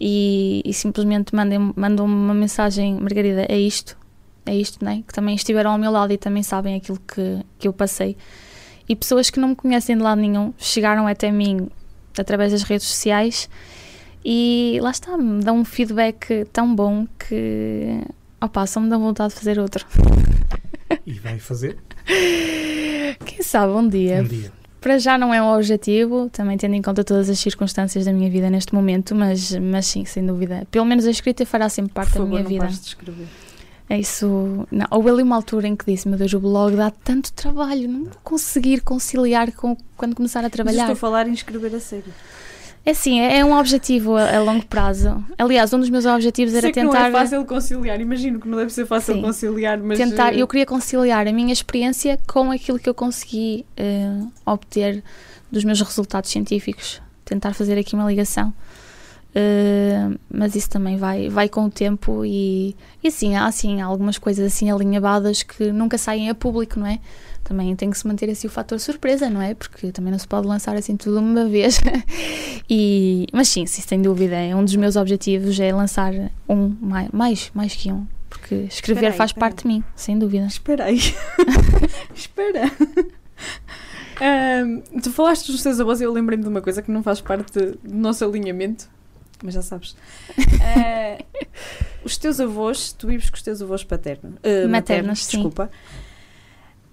e, e simplesmente mandam, mandam uma mensagem, Margarida, é isto, é isto, né? que também estiveram ao meu lado e também sabem aquilo que, que eu passei. E pessoas que não me conhecem de lado nenhum chegaram até mim através das redes sociais e lá está, me dão um feedback tão bom que opa, só me dá vontade de fazer outro. E vai fazer? Quem sabe um dia. Um dia. para já não é um objetivo, também tendo em conta todas as circunstâncias da minha vida neste momento, mas, mas sim, sem dúvida. Pelo menos a escrita fará sempre parte Por da favor, minha não vida. pares de escrever. É isso. Não, houve ali uma altura em que disse: Meu Deus, o blog dá tanto trabalho, não vou conseguir conciliar com quando começar a Mas trabalhar. estou a falar em escrever a sério. É assim, é, é um objetivo a, a longo prazo. Aliás, um dos meus objetivos era Sei que tentar. não é fácil conciliar, imagino que não deve ser fácil Sim. conciliar, mas... tentar, eh, eu queria conciliar a minha experiência com aquilo que eu consegui eh, obter dos meus resultados científicos. Tentar fazer aqui uma ligação. Eh, mas isso também vai, vai com o tempo e, e assim, há assim, algumas coisas assim alinhavadas que nunca saem a público, não é? Também tem que se manter assim o fator surpresa, não é? Porque também não se pode lançar assim tudo de uma vez. e, mas sim, sim, sem dúvida, é um dos meus objetivos é lançar um, mais, mais, que um. Porque escrever Espera aí, faz espera parte de mim, sem dúvida. Espera aí. Espera. Ahm, tu falaste dos teus avós e eu lembrei-me de uma coisa que não faz parte do nosso alinhamento, mas já sabes. Ah, os teus avós, tu vives com os teus avós paternos, ah, maternos, sim. desculpa.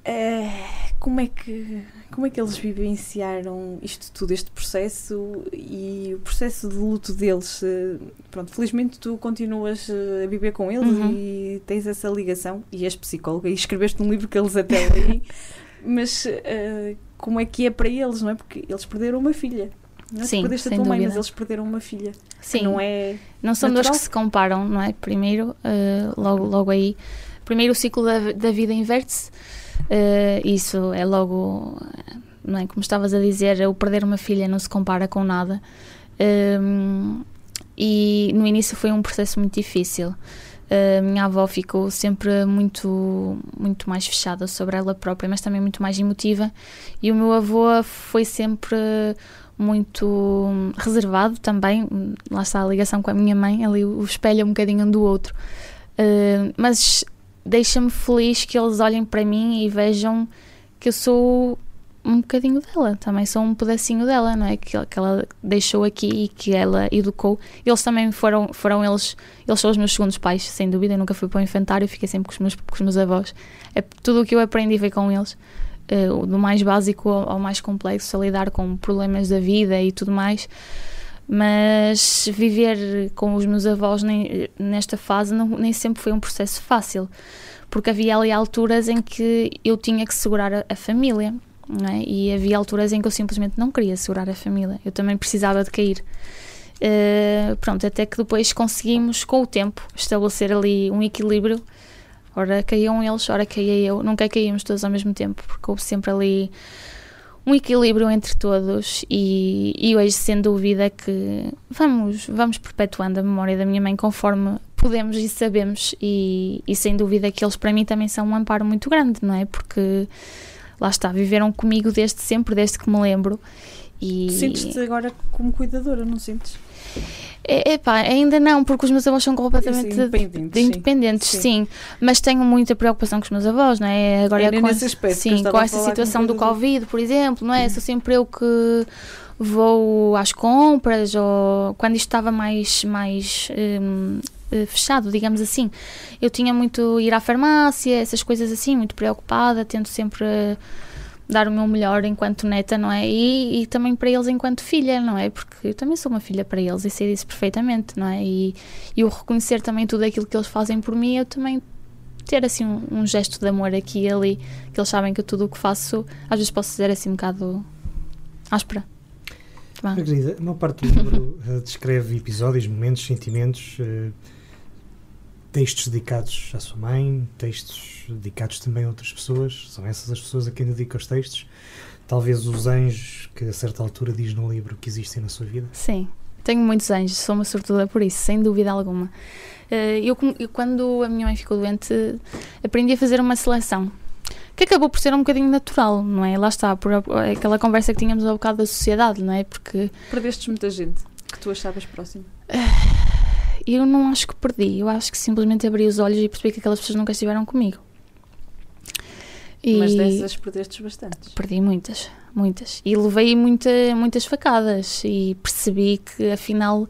Ah, como é que como é que eles vivenciaram isto tudo, este processo e o processo de luto deles? Ah, pronto, felizmente tu continuas ah, a viver com eles Uhum. e tens essa ligação e és psicóloga e escreveste um livro que eles até leem, mas ah, como é que é para eles, não é? Porque eles perderam uma filha. Não é? Sim, perdeste a tua mãe, mas eles perderam uma filha. Sim, Não é. Não são dores natural? que se comparam, não é? Primeiro, eh, logo, logo aí, primeiro o ciclo da, da vida inverte-se. Eh, isso é logo, eh, não é? Como estavas a dizer, o perder uma filha não se compara com nada. Ehm, e no início foi um processo muito difícil. A minha avó ficou sempre muito, muito mais fechada sobre ela própria, mas também muito mais emotiva. E o meu avô foi sempre muito reservado também. Lá está a ligação com a minha mãe, ali o espelho é um bocadinho um do outro. Uh, mas deixa-me feliz que eles olhem para mim e vejam que eu sou um bocadinho dela, também sou um pedacinho dela, não é? Que, que ela deixou aqui e que ela educou. Eles também foram, foram eles, eles são os meus segundos pais, sem dúvida. Eu nunca fui para o infantário, fiquei sempre com os meus, com os meus avós. É tudo o que eu aprendi foi com eles, uh, do mais básico ao, ao mais complexo, a lidar com problemas da vida e tudo mais. Mas viver com os meus avós nem, nesta fase não, nem sempre foi um processo fácil, porque havia ali alturas em que eu tinha que segurar a, a família é? E havia alturas em que eu simplesmente não queria segurar a família. Eu também precisava de cair. Uh, pronto, até que depois conseguimos, com o tempo, estabelecer ali um equilíbrio. Ora caíam eles, ora caía eu. Nunca caímos todos ao mesmo tempo, porque houve sempre ali um equilíbrio entre todos. E, e hoje, sem dúvida, que vamos, vamos perpetuando a memória da minha mãe conforme podemos e sabemos. E, e sem dúvida que eles, para mim, também são um amparo muito grande, não é? Porque lá está, viveram comigo desde sempre, desde que me lembro. E... Sentes-te agora como cuidadora, não sentes? É, epá, ainda não, porque os meus avós são completamente Sim, independentes, de- independentes, sim. sim. Mas tenho muita preocupação com os meus avós, não é? Agora Era com, nesse esse- aspecto sim, com a esta falar situação do. Covid, por exemplo, não é? Sou sempre eu que vou às compras ou quando isto estava mais, mais hum, eh, fechado, digamos assim. Eu tinha muito ir à farmácia, essas coisas assim, muito preocupada, tento sempre dar o meu melhor enquanto neta, não é? E, e também para eles enquanto filha, não é? Porque eu também sou uma filha para eles e sei disso perfeitamente, não é? E, e eu reconhecer também tudo aquilo que eles fazem por mim, eu também ter assim um, um gesto de amor aqui e ali, que eles sabem que tudo o que faço, às vezes posso ser assim um bocado áspera. Margarida, a maior parte do livro eh, descreve episódios, momentos, sentimentos, eh, textos dedicados à sua mãe, textos dedicados também a outras pessoas. São essas as pessoas a quem dedica os textos. Talvez os anjos que a certa altura diz no livro que existem na sua vida. Sim, tenho muitos anjos, sou uma sortuda por isso, sem dúvida alguma. Eh, Eu, quando a minha mãe ficou doente, aprendi a fazer uma seleção. Que acabou por ser um bocadinho natural, não é? Lá está, por a- aquela conversa que tínhamos há bocado da sociedade, não é? Porque Perdestes muita gente que tu achavas próximo. eu não acho que perdi, eu acho que simplesmente abri os olhos e percebi que aquelas pessoas nunca estiveram comigo. E Mas dessas perdestes bastantes. perdi muitas, muitas. E levei muita, muitas facadas e percebi que afinal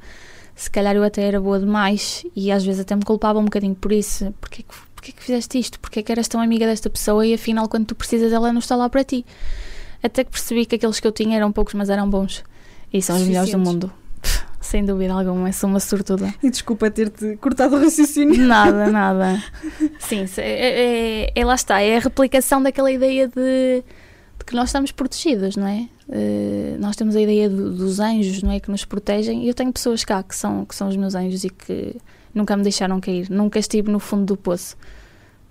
se calhar eu até era boa demais e às vezes até me culpava um bocadinho por isso. Porquê que, porquê que fizeste isto? Porquê que eras tão amiga desta pessoa e afinal quando tu precisas ela não está lá para ti? até que percebi que aqueles que eu tinha eram poucos, mas eram bons. E são os melhores do mundo. Sem dúvida alguma, sou uma sortuda. E desculpa ter-te cortado o raciocínio. Nada, nada. Sim, se- é, é- é- lá está, é a replicação daquela ideia de, de que nós estamos protegidos, não é? Eh, nós temos a ideia do- dos anjos, não é? Que nos protegem. E eu tenho pessoas cá que são, que são os meus anjos e que nunca me deixaram cair. Nunca estive no fundo do poço.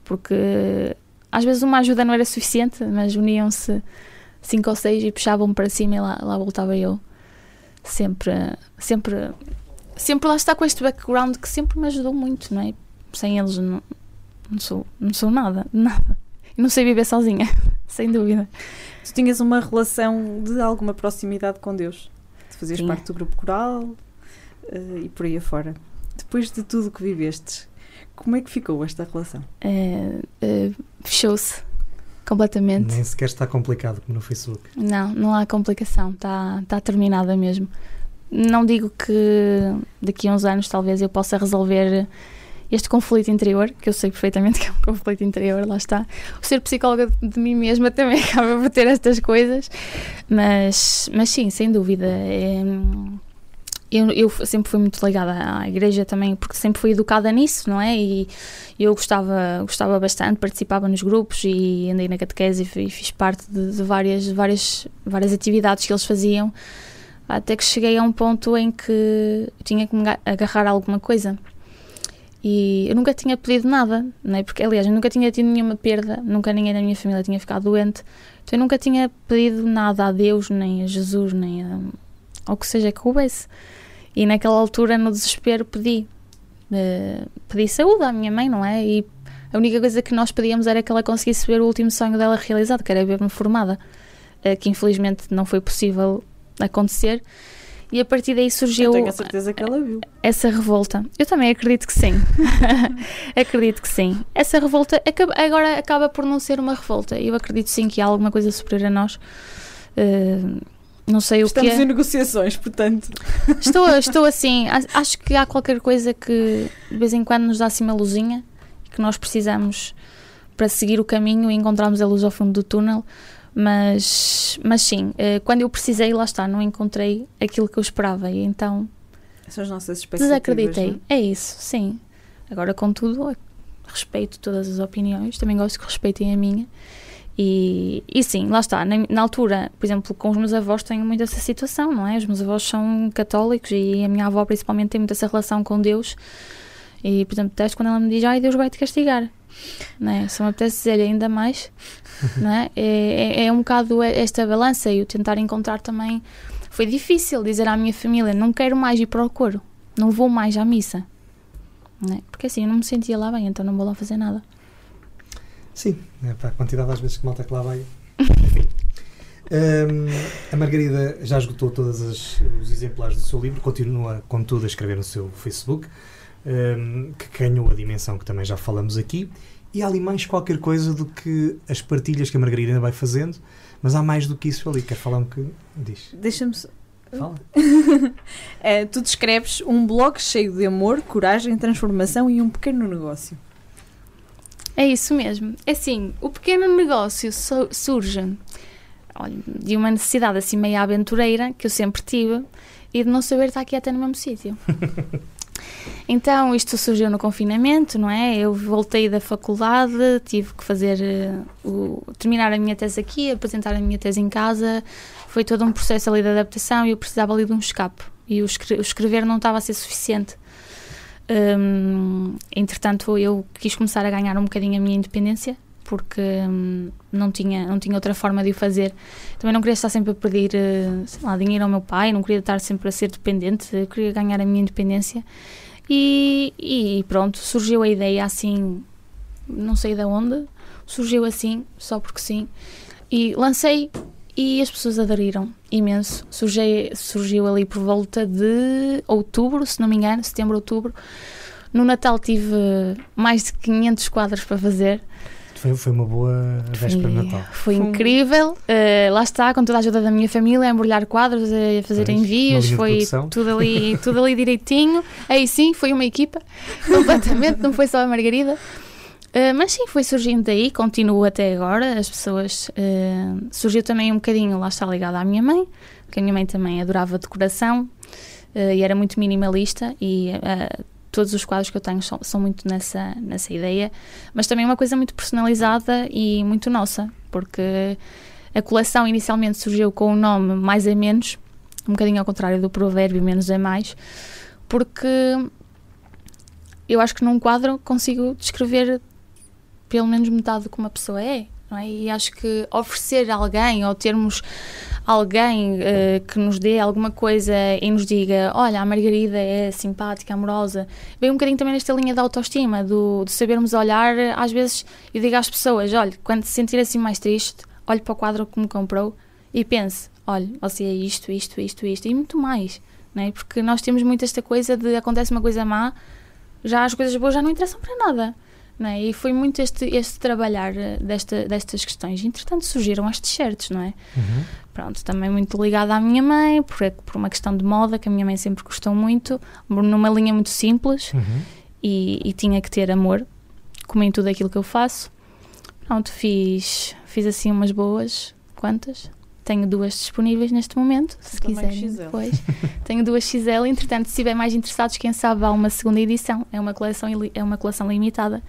Porque às vezes uma ajuda não era suficiente, mas uniam-se cinco ou seis e puxavam-me para cima e lá, lá voltava eu. Sempre, sempre sempre lá está com este background que sempre me ajudou muito, não é? Sem eles não, não sou, não sou nada, nada. E não sei viver sozinha, sem dúvida. Tu tinhas uma relação de alguma proximidade com Deus. Tu fazias Tinha. parte do grupo coral eh, e por aí afora. Depois de tudo o que vivestes, como é que ficou esta relação? É, é, Fechou-se completamente. Nem sequer está complicado como no Facebook. Não, não há complicação, está tá terminada mesmo. Não digo que daqui a uns anos talvez eu possa resolver este conflito interior, que eu sei perfeitamente que é um conflito interior, lá está. O ser psicóloga de mim mesma também acaba por ter estas coisas, mas, mas sim, sem dúvida. é, eu, eu sempre fui muito ligada à igreja também, porque sempre fui educada nisso, não é? E eu gostava, gostava bastante, participava nos grupos e andei na catequese e fi- fiz parte de, de várias, várias, várias atividades que eles faziam, até que cheguei a um ponto em que tinha que me ga- agarrar a alguma coisa. E eu nunca tinha pedido nada, não é? Porque, aliás, eu nunca tinha tido nenhuma perda, nunca ninguém da minha família tinha ficado doente, então eu nunca tinha pedido nada a Deus, nem a Jesus, nem a, ao que seja que houvesse. E naquela altura, no desespero, pedi. Eh, pedi saúde à minha mãe, não é? E a única coisa que nós pedíamos era que ela conseguisse ver o último sonho dela realizado, que era ver-me formada, eh, que infelizmente não foi possível acontecer. E a partir daí surgiu Eu tenho a certeza que ela viu. essa revolta. Eu também acredito que sim. acredito que sim. Essa revolta acaba- agora acaba por não ser uma revolta. Eu acredito sim que há alguma coisa superior a nós. Eh, não sei o Estamos que é. em negociações, portanto. Estou, estou assim, acho que há qualquer coisa que de vez em quando nos dá assim uma luzinha que nós precisamos para seguir o caminho e encontrarmos a luz ao fundo do túnel. Mas, mas sim, eh, quando eu precisei, lá está, não encontrei aquilo que eu esperava e então São as nossas expectativas. desacreditei. não É isso, sim. Agora, contudo, respeito todas as opiniões, também gosto que respeitem a minha. E, e sim, lá está. Na, na altura, por exemplo, com os meus avós tenho muito essa situação, não é? Os meus avós são católicos e a minha avó principalmente tem muito essa relação com Deus. E, por exemplo, detesto quando ela me diz, ai, Deus vai te castigar. Não é? Se me apetece dizer ainda mais, não é? É, é, é um bocado esta balança e o tentar encontrar também. Foi difícil dizer à minha família, não quero mais ir para o coro, não vou mais à missa. Não é? Porque assim, eu não me sentia lá bem, então não vou lá fazer nada. Sim, é para a quantidade às vezes que malta que lá vai. Enfim. Hum, a Margarida já esgotou todos as- os exemplares do seu livro, continua, contudo, a escrever no seu Facebook, hum, que ganhou a dimensão que também já falamos aqui. E há ali mais qualquer coisa do que as partilhas que a Margarida ainda vai fazendo, mas há mais do que isso ali. Quer falar um bocadinho? Diz. Deixa-me. só- Fala. Eh, tu descreves um blog cheio de amor, coragem, transformação e um pequeno negócio. É isso mesmo. É assim, o pequeno negócio su- surge olha, de uma necessidade assim meio aventureira que eu sempre tive e de não saber estar aqui até no mesmo sítio. Então, isto surgiu no confinamento, não é? Eu voltei da faculdade, tive que fazer eh, o, terminar a minha tese aqui, apresentar a minha tese em casa. Foi todo um processo ali de adaptação e eu precisava ali de um escape. E o, escre- o escrever não estava a ser suficiente. Hum, entretanto, eu quis começar a ganhar um bocadinho a minha independência, porque hum, não, tinha, não tinha outra forma de o fazer. Também não queria estar sempre a pedir eh, lá, dinheiro ao meu pai, não queria estar sempre a ser dependente, eu queria ganhar a minha independência. E, e pronto, surgiu a ideia assim, não sei de onde, surgiu assim, só porque sim, e lancei e as pessoas aderiram imenso. Surgiu, surgiu ali por volta de outubro, se não me engano, setembro, outubro. No Natal tive mais de 500 quadros para fazer. Foi, foi uma boa véspera de Foi- Natal. Foi Foi incrível. Uh, lá está, com toda a ajuda da minha família, a embrulhar quadros, a fazer Pois, envios, foi tudo ali, tudo ali direitinho. Aí sim, foi uma equipa, completamente, não foi só a Margarida. Uh, mas sim, foi surgindo daí, continuo até agora. As pessoas. Uh, surgiu também um bocadinho, lá está ligada à minha mãe, porque a minha mãe também adorava decoração uh, e era muito minimalista. E todos os quadros que eu tenho são, são, muito nessa, nessa ideia, mas também uma coisa muito personalizada e muito nossa, porque a coleção inicialmente surgiu com o nome Mais é Menos, um bocadinho ao contrário do provérbio Menos é Mais, porque eu acho que num quadro consigo descrever pelo menos metade do que uma pessoa é. É? E acho que oferecer alguém ou termos alguém uh, que nos dê alguma coisa e nos diga: Olha, a Margarida é simpática, amorosa, vem um bocadinho também nesta linha da autoestima, do, de sabermos olhar. Às vezes eu digo às pessoas: Olha, quando se sentir assim mais triste, olhe para o quadro que me comprou e pense: Olha, você é isto, isto, isto, isto e muito mais. Não é? Porque nós temos muito esta coisa de acontece uma coisa má, já as coisas boas já não interessam para nada. É? E foi muito este, este trabalhar eh, desta, destas questões. Entretanto, surgiram as t-shirts, não é? Uhum. Pronto, também muito ligada à minha mãe, por, por uma questão de moda, que a minha mãe sempre gostou muito, numa linha muito simples uhum. e, e, tinha que ter amor, como em tudo aquilo que eu faço. Pronto, fiz, fiz assim umas boas, quantas? Tenho duas disponíveis neste momento, se quiserem depois. Tenho duas XL, entretanto, se estiver mais interessados, quem sabe há uma segunda edição. É uma coleção, é uma coleção limitada.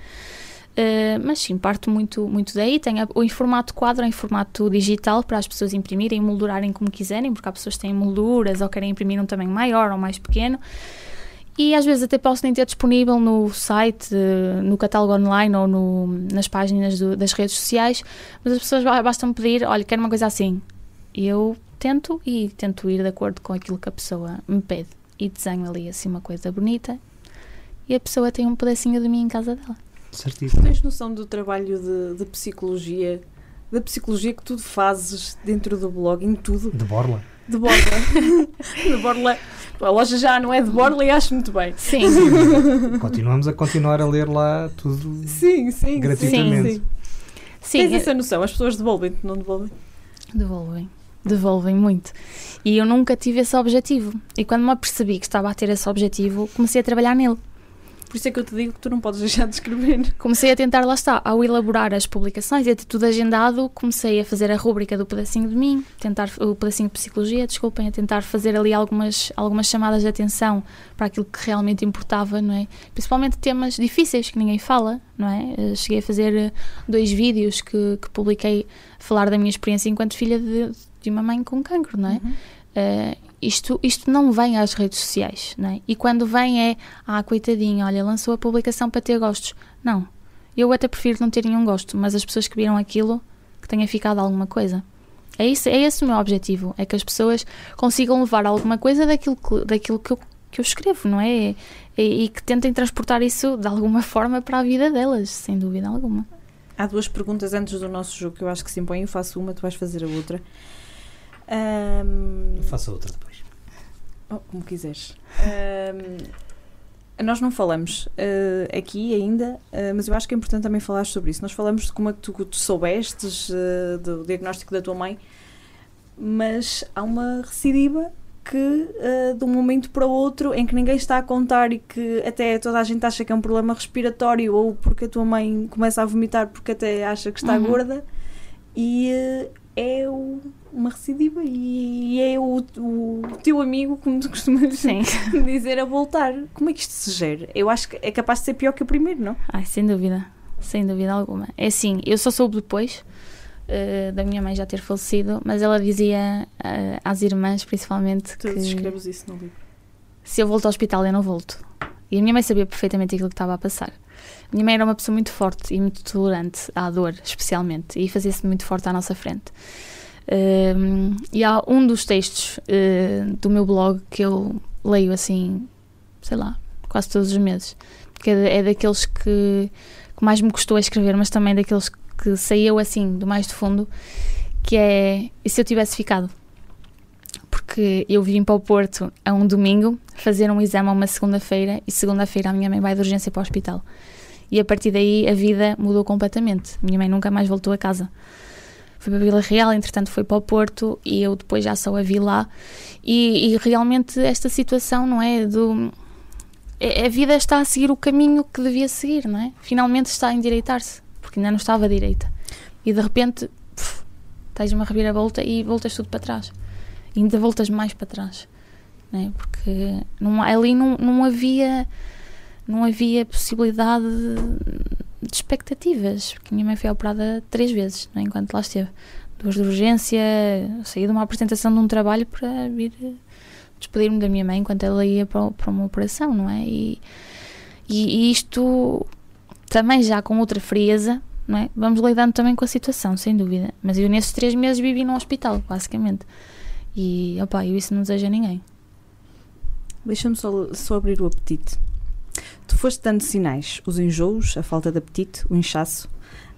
Uh, mas sim, parto muito, muito daí. Tenho em formato quadro, em formato digital, para as pessoas imprimirem e moldurarem como quiserem, porque há pessoas que têm molduras ou querem imprimir um tamanho maior ou mais pequeno. E às vezes até posso nem ter disponível no site, no catálogo online ou no, nas páginas do, das redes sociais, mas as pessoas bastam pedir: olha, quero uma coisa assim eu tento e tento ir de acordo com aquilo que a pessoa me pede e desenho ali assim uma coisa bonita e a pessoa tem um pedacinho de mim em casa dela. Certíssimo. Tens noção do trabalho de, de psicologia, da psicologia que tu fazes dentro do blog, em tudo? De borla? De borla. de borla. A loja já não é de borla e acho muito bem. Sim. Continuamos a continuar a ler lá tudo sim, sim, gratuitamente. Sim, sim. sim. Tens essa noção? As pessoas devolvem-te, não devolvem? Devolvem devolvem muito. E eu nunca tive esse objetivo. E quando me apercebi que estava a ter esse objetivo, comecei a trabalhar nele. Por isso é que eu te digo que tu não podes deixar de escrever. Comecei a tentar, lá está, ao elaborar as publicações e a ter tudo agendado, comecei a fazer a rúbrica do pedacinho de mim, tentar o pedacinho de psicologia, desculpem, a tentar fazer ali algumas, algumas chamadas de atenção para aquilo que realmente importava, não é? Principalmente temas difíceis que ninguém fala, não é? Eh, cheguei a fazer dois vídeos que, que publiquei falar da minha experiência enquanto filha de, de uma mãe com cancro, não é? Uhum. Uh, isto, isto não vem às redes sociais, não é? E quando vem é, ah, coitadinho, olha, lançou a publicação para ter gostos. Não. Eu até prefiro não ter nenhum gosto, mas as pessoas que viram aquilo, que tenha ficado alguma coisa. É, isso, é esse o meu objetivo, é que as pessoas consigam levar alguma coisa daquilo que, daquilo que, eu, que eu escrevo, não é? E, e que tentem transportar isso de alguma forma para a vida delas, sem dúvida alguma. Há duas perguntas antes do nosso jogo que eu acho que se impõem. Eu faço uma, tu vais fazer a outra. Um, Faça outra depois. Oh, como quiseres. Um, nós não falamos uh, aqui ainda, uh, mas eu acho que é importante também falar sobre isso. Nós falamos de como é que tu, tu soubestes uh, do diagnóstico da tua mãe, mas há uma recidiva que de um momento para o outro em que ninguém está a contar e que até toda a gente acha que é um problema respiratório ou porque a tua mãe começa a vomitar porque até acha que está uhum. gorda e é o, uma recidiva e é o, o teu amigo, como tu costumas dizer, a voltar. Como é que isto se gera? Eu acho que é capaz de ser pior que o primeiro, não? Ai, sem dúvida, sem dúvida alguma. É assim, eu só soube depois uh, da minha mãe já ter falecido, mas ela dizia uh, às irmãs, principalmente, tu que. escreves isso no livro. Se eu volto ao hospital, eu não volto. E a minha mãe sabia perfeitamente aquilo que estava a passar. A minha mãe era uma pessoa muito forte e muito tolerante à dor, especialmente, e fazia-se muito forte à nossa frente. Um, e há um dos textos uh, do meu blog que eu leio assim, sei lá, quase todos os meses, porque é, é daqueles que, que, mais me custou a escrever, mas também daqueles que saiu assim, do mais do fundo, que é E se eu tivesse ficado? Porque eu vim para o Porto a um domingo fazer um exame a uma segunda-feira e segunda-feira a minha mãe vai de urgência para o hospital. E a partir daí a vida mudou completamente. Minha mãe nunca mais voltou a casa. Foi para Vila Real, entretanto foi para o Porto e eu depois já só a vi lá. E, e realmente esta situação, não é? Do, é- a vida está a seguir o caminho que devia seguir, não é? Finalmente está a endireitar-se, porque ainda não estava direita. E de repente, puf, tens uma reviravolta e voltas tudo para trás. E ainda voltas mais para trás, não é? Porque não, ali não, não havia não havia possibilidade de, de expectativas, porque a minha mãe foi operada três vezes, não é? enquanto lá esteve. Duas de urgência, saí de uma apresentação de um trabalho para vir eh, despedir-me da minha mãe enquanto ela ia para, para uma operação, não é? E, e, e isto também já com outra frieza, não é? Vamos lidando também com a situação, sem dúvida. Mas eu nesses três meses vivi num hospital, basicamente. E, opá, eu isso não desejo a ninguém. Deixa-me só, só abrir o apetite. Tu foste dando sinais, os enjoos, a falta de apetite, o inchaço.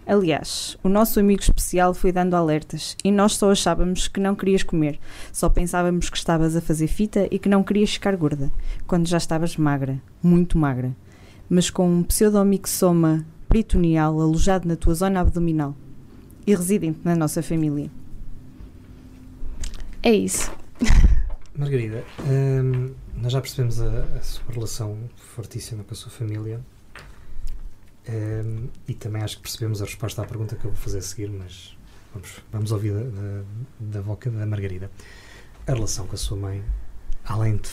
Aliás, o nosso amigo especial foi dando alertas e nós só achávamos que não querias comer, só pensávamos que estavas a fazer fita e que não querias ficar gorda, quando já estavas magra, muito magra, mas com um pseudomixoma peritoneal alojado na tua zona abdominal e residente na nossa família. É isso. Margarida, hum, nós já percebemos a, a sua relação fortíssima com a sua família Hum, e também acho que percebemos a resposta à pergunta que eu vou fazer a seguir, mas vamos, vamos ouvir da, da, da boca da Margarida. A relação com a sua mãe, além de.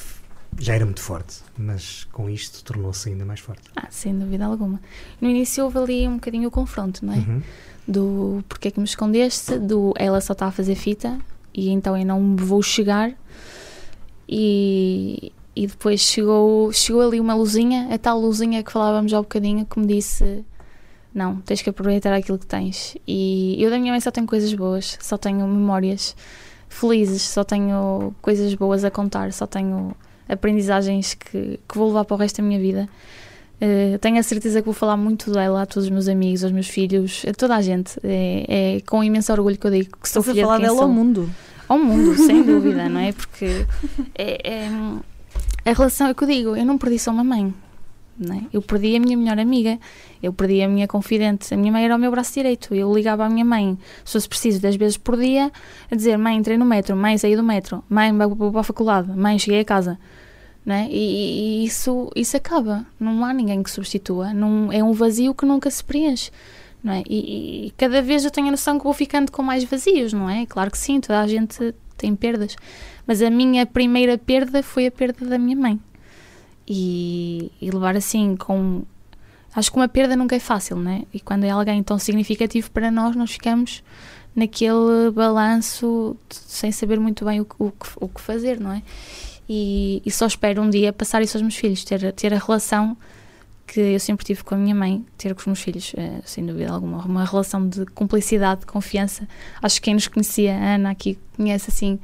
já era muito forte, mas com isto tornou-se ainda mais forte. Ah, sem dúvida alguma. No início houve ali um bocadinho o confronto, não é? Uhum. Do porque é que me escondeste, do ela só está a fazer fita e então eu não vou chegar. E, e depois chegou, chegou ali uma luzinha, a tal luzinha que falávamos há um bocadinho, que me disse: Não, tens que aproveitar aquilo que tens. E eu da minha mãe só tenho coisas boas, só tenho memórias felizes, só tenho coisas boas a contar, só tenho aprendizagens que, que vou levar para o resto da minha vida. Eh, tenho a certeza que vou falar muito dela a todos os meus amigos, aos meus filhos, a toda a gente. É, é com imenso orgulho que eu digo que sou Estás a filha falar de quem dela sou ao mundo. Ao mundo, sem dúvida, não é? Porque é, é- a relação é o que eu digo, eu não perdi só uma mãe, é? Eu perdi a minha melhor amiga, eu perdi a minha confidente, a minha mãe era o meu braço direito, eu ligava à minha mãe, se fosse preciso, 10 vezes por dia, a dizer, mãe, entrei no metro, mãe, saí do metro, mãe, vou para a faculdade, mãe, cheguei a casa. É? e, e isso, isso acaba, não há ninguém que substitua, não, é um vazio que nunca se preenche. Não é? e, e cada vez eu tenho a noção que vou ficando com mais vazios, não é? Claro que sim, toda a gente tem perdas, mas a minha primeira perda foi a perda da minha mãe. E, e levar assim com. Acho que uma perda nunca é fácil, não é? E quando é alguém tão significativo para nós, nós ficamos naquele balanço sem saber muito bem o, o, o que fazer, não é? E, e só espero um dia passar isso aos meus filhos, ter, ter a relação que eu sempre tive com a minha mãe, ter com os meus filhos, eh, sem dúvida alguma, uma relação de cumplicidade, de confiança. Acho que quem nos conhecia, a Ana aqui, conhece assim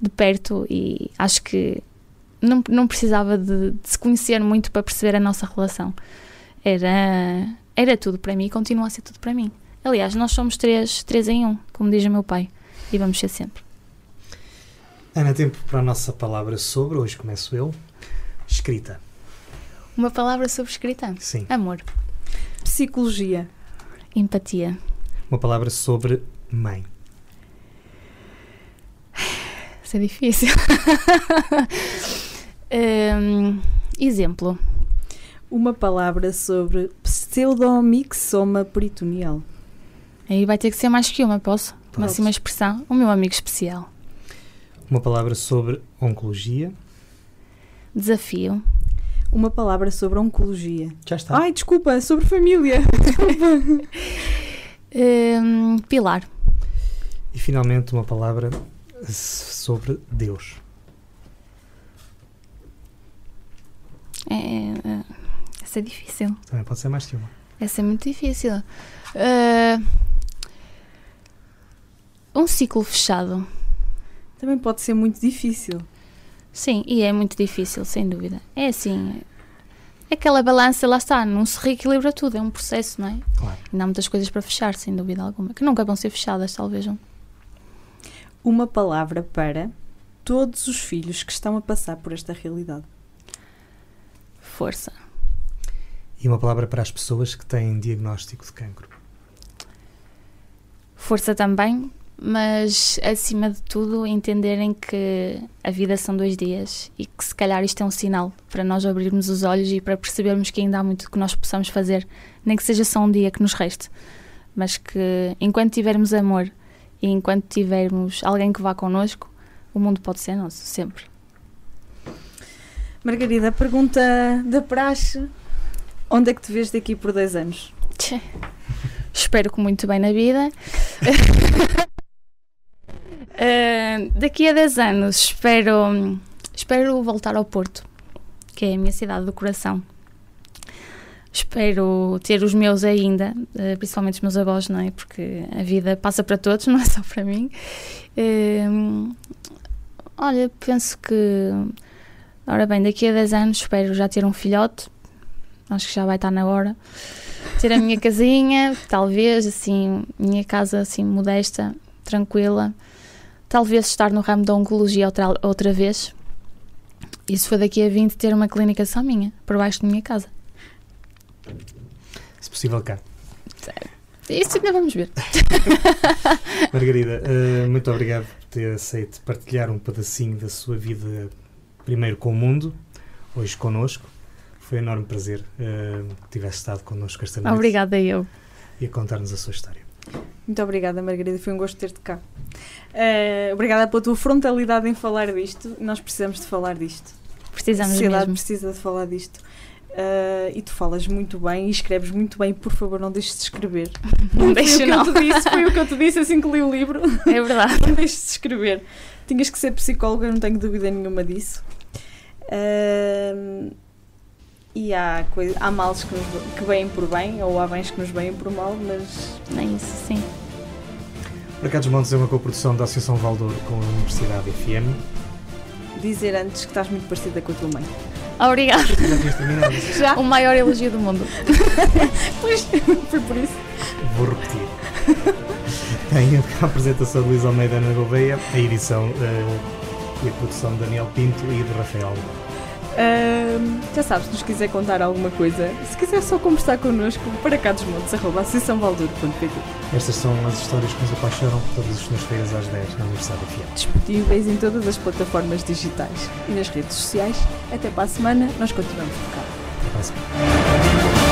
de perto e acho que não, não precisava de, de se conhecer muito para perceber a nossa relação. Era, era tudo para mim e continua a ser tudo para mim. Aliás, nós somos três, três em um, como diz o meu pai, e vamos ser sempre. Ana, tempo para a nossa palavra sobre, hoje começo eu, escrita. Uma palavra sobre escrita: Sim. amor, Psicologia. empatia, Uma palavra sobre mãe. Isso é difícil. Hum, exemplo. Uma palavra sobre pseudomixoma peritoneal. Aí vai ter que ser mais que uma, posso? Uma, assim, uma expressão. O meu amigo especial. Uma palavra sobre oncologia. Desafio. Uma palavra sobre oncologia. Já está. Ai, desculpa, sobre família. Hum, pilar. E finalmente uma palavra sobre Deus. É, é, essa é difícil. Também pode ser mais que uma. Essa é muito difícil. Ah, um ciclo fechado. Também pode ser muito difícil. Sim, e é muito difícil, sem dúvida. É assim. Aquela balança, lá está, não se reequilibra tudo, é um processo, não é? Claro. Ainda há muitas coisas para fechar, sem dúvida alguma, que nunca vão ser fechadas, talvez. não? Uma palavra para todos os filhos que estão a passar por esta realidade. Força. E uma palavra para as pessoas que têm diagnóstico de cancro. Força também, mas acima de tudo entenderem que a vida são dois dias e que se calhar isto é um sinal para nós abrirmos os olhos e para percebermos que ainda há muito que nós possamos fazer, nem que seja só um dia que nos reste, mas que enquanto tivermos amor e enquanto tivermos alguém que vá connosco, o mundo pode ser nosso, sempre. Margarida, a pergunta da praxe: onde é que te vês daqui por dois anos? Tchê. Espero que muito bem na vida. Uh, daqui a 10 anos espero, espero voltar ao Porto, que é a minha cidade do coração. Espero ter os meus ainda, uh, principalmente os meus avós, não é? Porque a vida passa para todos, não é só para mim. Uh, olha, penso que. Ora bem, daqui a 10 anos espero já ter um filhote. Acho que já vai estar na hora. Ter a minha casinha, talvez, assim, minha casa assim modesta, tranquila talvez estar no ramo da oncologia outra, outra vez. E se for daqui a 20, ter uma clínica só minha, por baixo da minha casa. Se possível, cá. Isso ainda vamos ver. Margarida, uh, muito obrigado por ter aceito partilhar um pedacinho da sua vida, primeiro com o mundo, hoje connosco. Foi um enorme prazer uh, que tivesse estado connosco esta noite. Obrigada eu. E a contar-nos a sua história. Muito obrigada, Margarida. Foi um gosto ter-te cá. Uh, obrigada pela tua frontalidade em falar disto. Nós precisamos de falar disto. Precisamos A sociedade mesmo. precisa de falar disto. Uh, e tu falas muito bem e escreves muito bem. Por favor, não deixes de escrever. Não deixo, não. Foi o, que eu te disse, foi o que eu te disse assim que li o livro. É verdade. não deixes de escrever. Tinhas que ser psicóloga, não tenho dúvida nenhuma disso. Uh, e há, coisa, há males que, nos, que vêm por bem, ou há bens que nos vêm por mal, mas. É isso, sim. Mercados Montes é uma coprodução da Associação Valdouro com a Universidade FM. Dizer antes que estás muito parecida com a tua mãe. Obrigada. Já tinhas terminado? Já? O maior elogio do mundo. Pois, foi por isso. Vou repetir. Tem a apresentação de Luís Almeida na Gouveia, a edição uh, e a produção de Daniel Pinto e de Rafael. Uh, já sabes, se nos quiser contar alguma coisa, se quiser só conversar connosco, para cá dos montes, arroba Estas são as histórias que nos apaixonam todas as segundas-feiras às 10 na Universidade FM. Disponíveis em todas as plataformas digitais e nas redes sociais. Até para a semana, nós continuamos por cá. Até para a semana.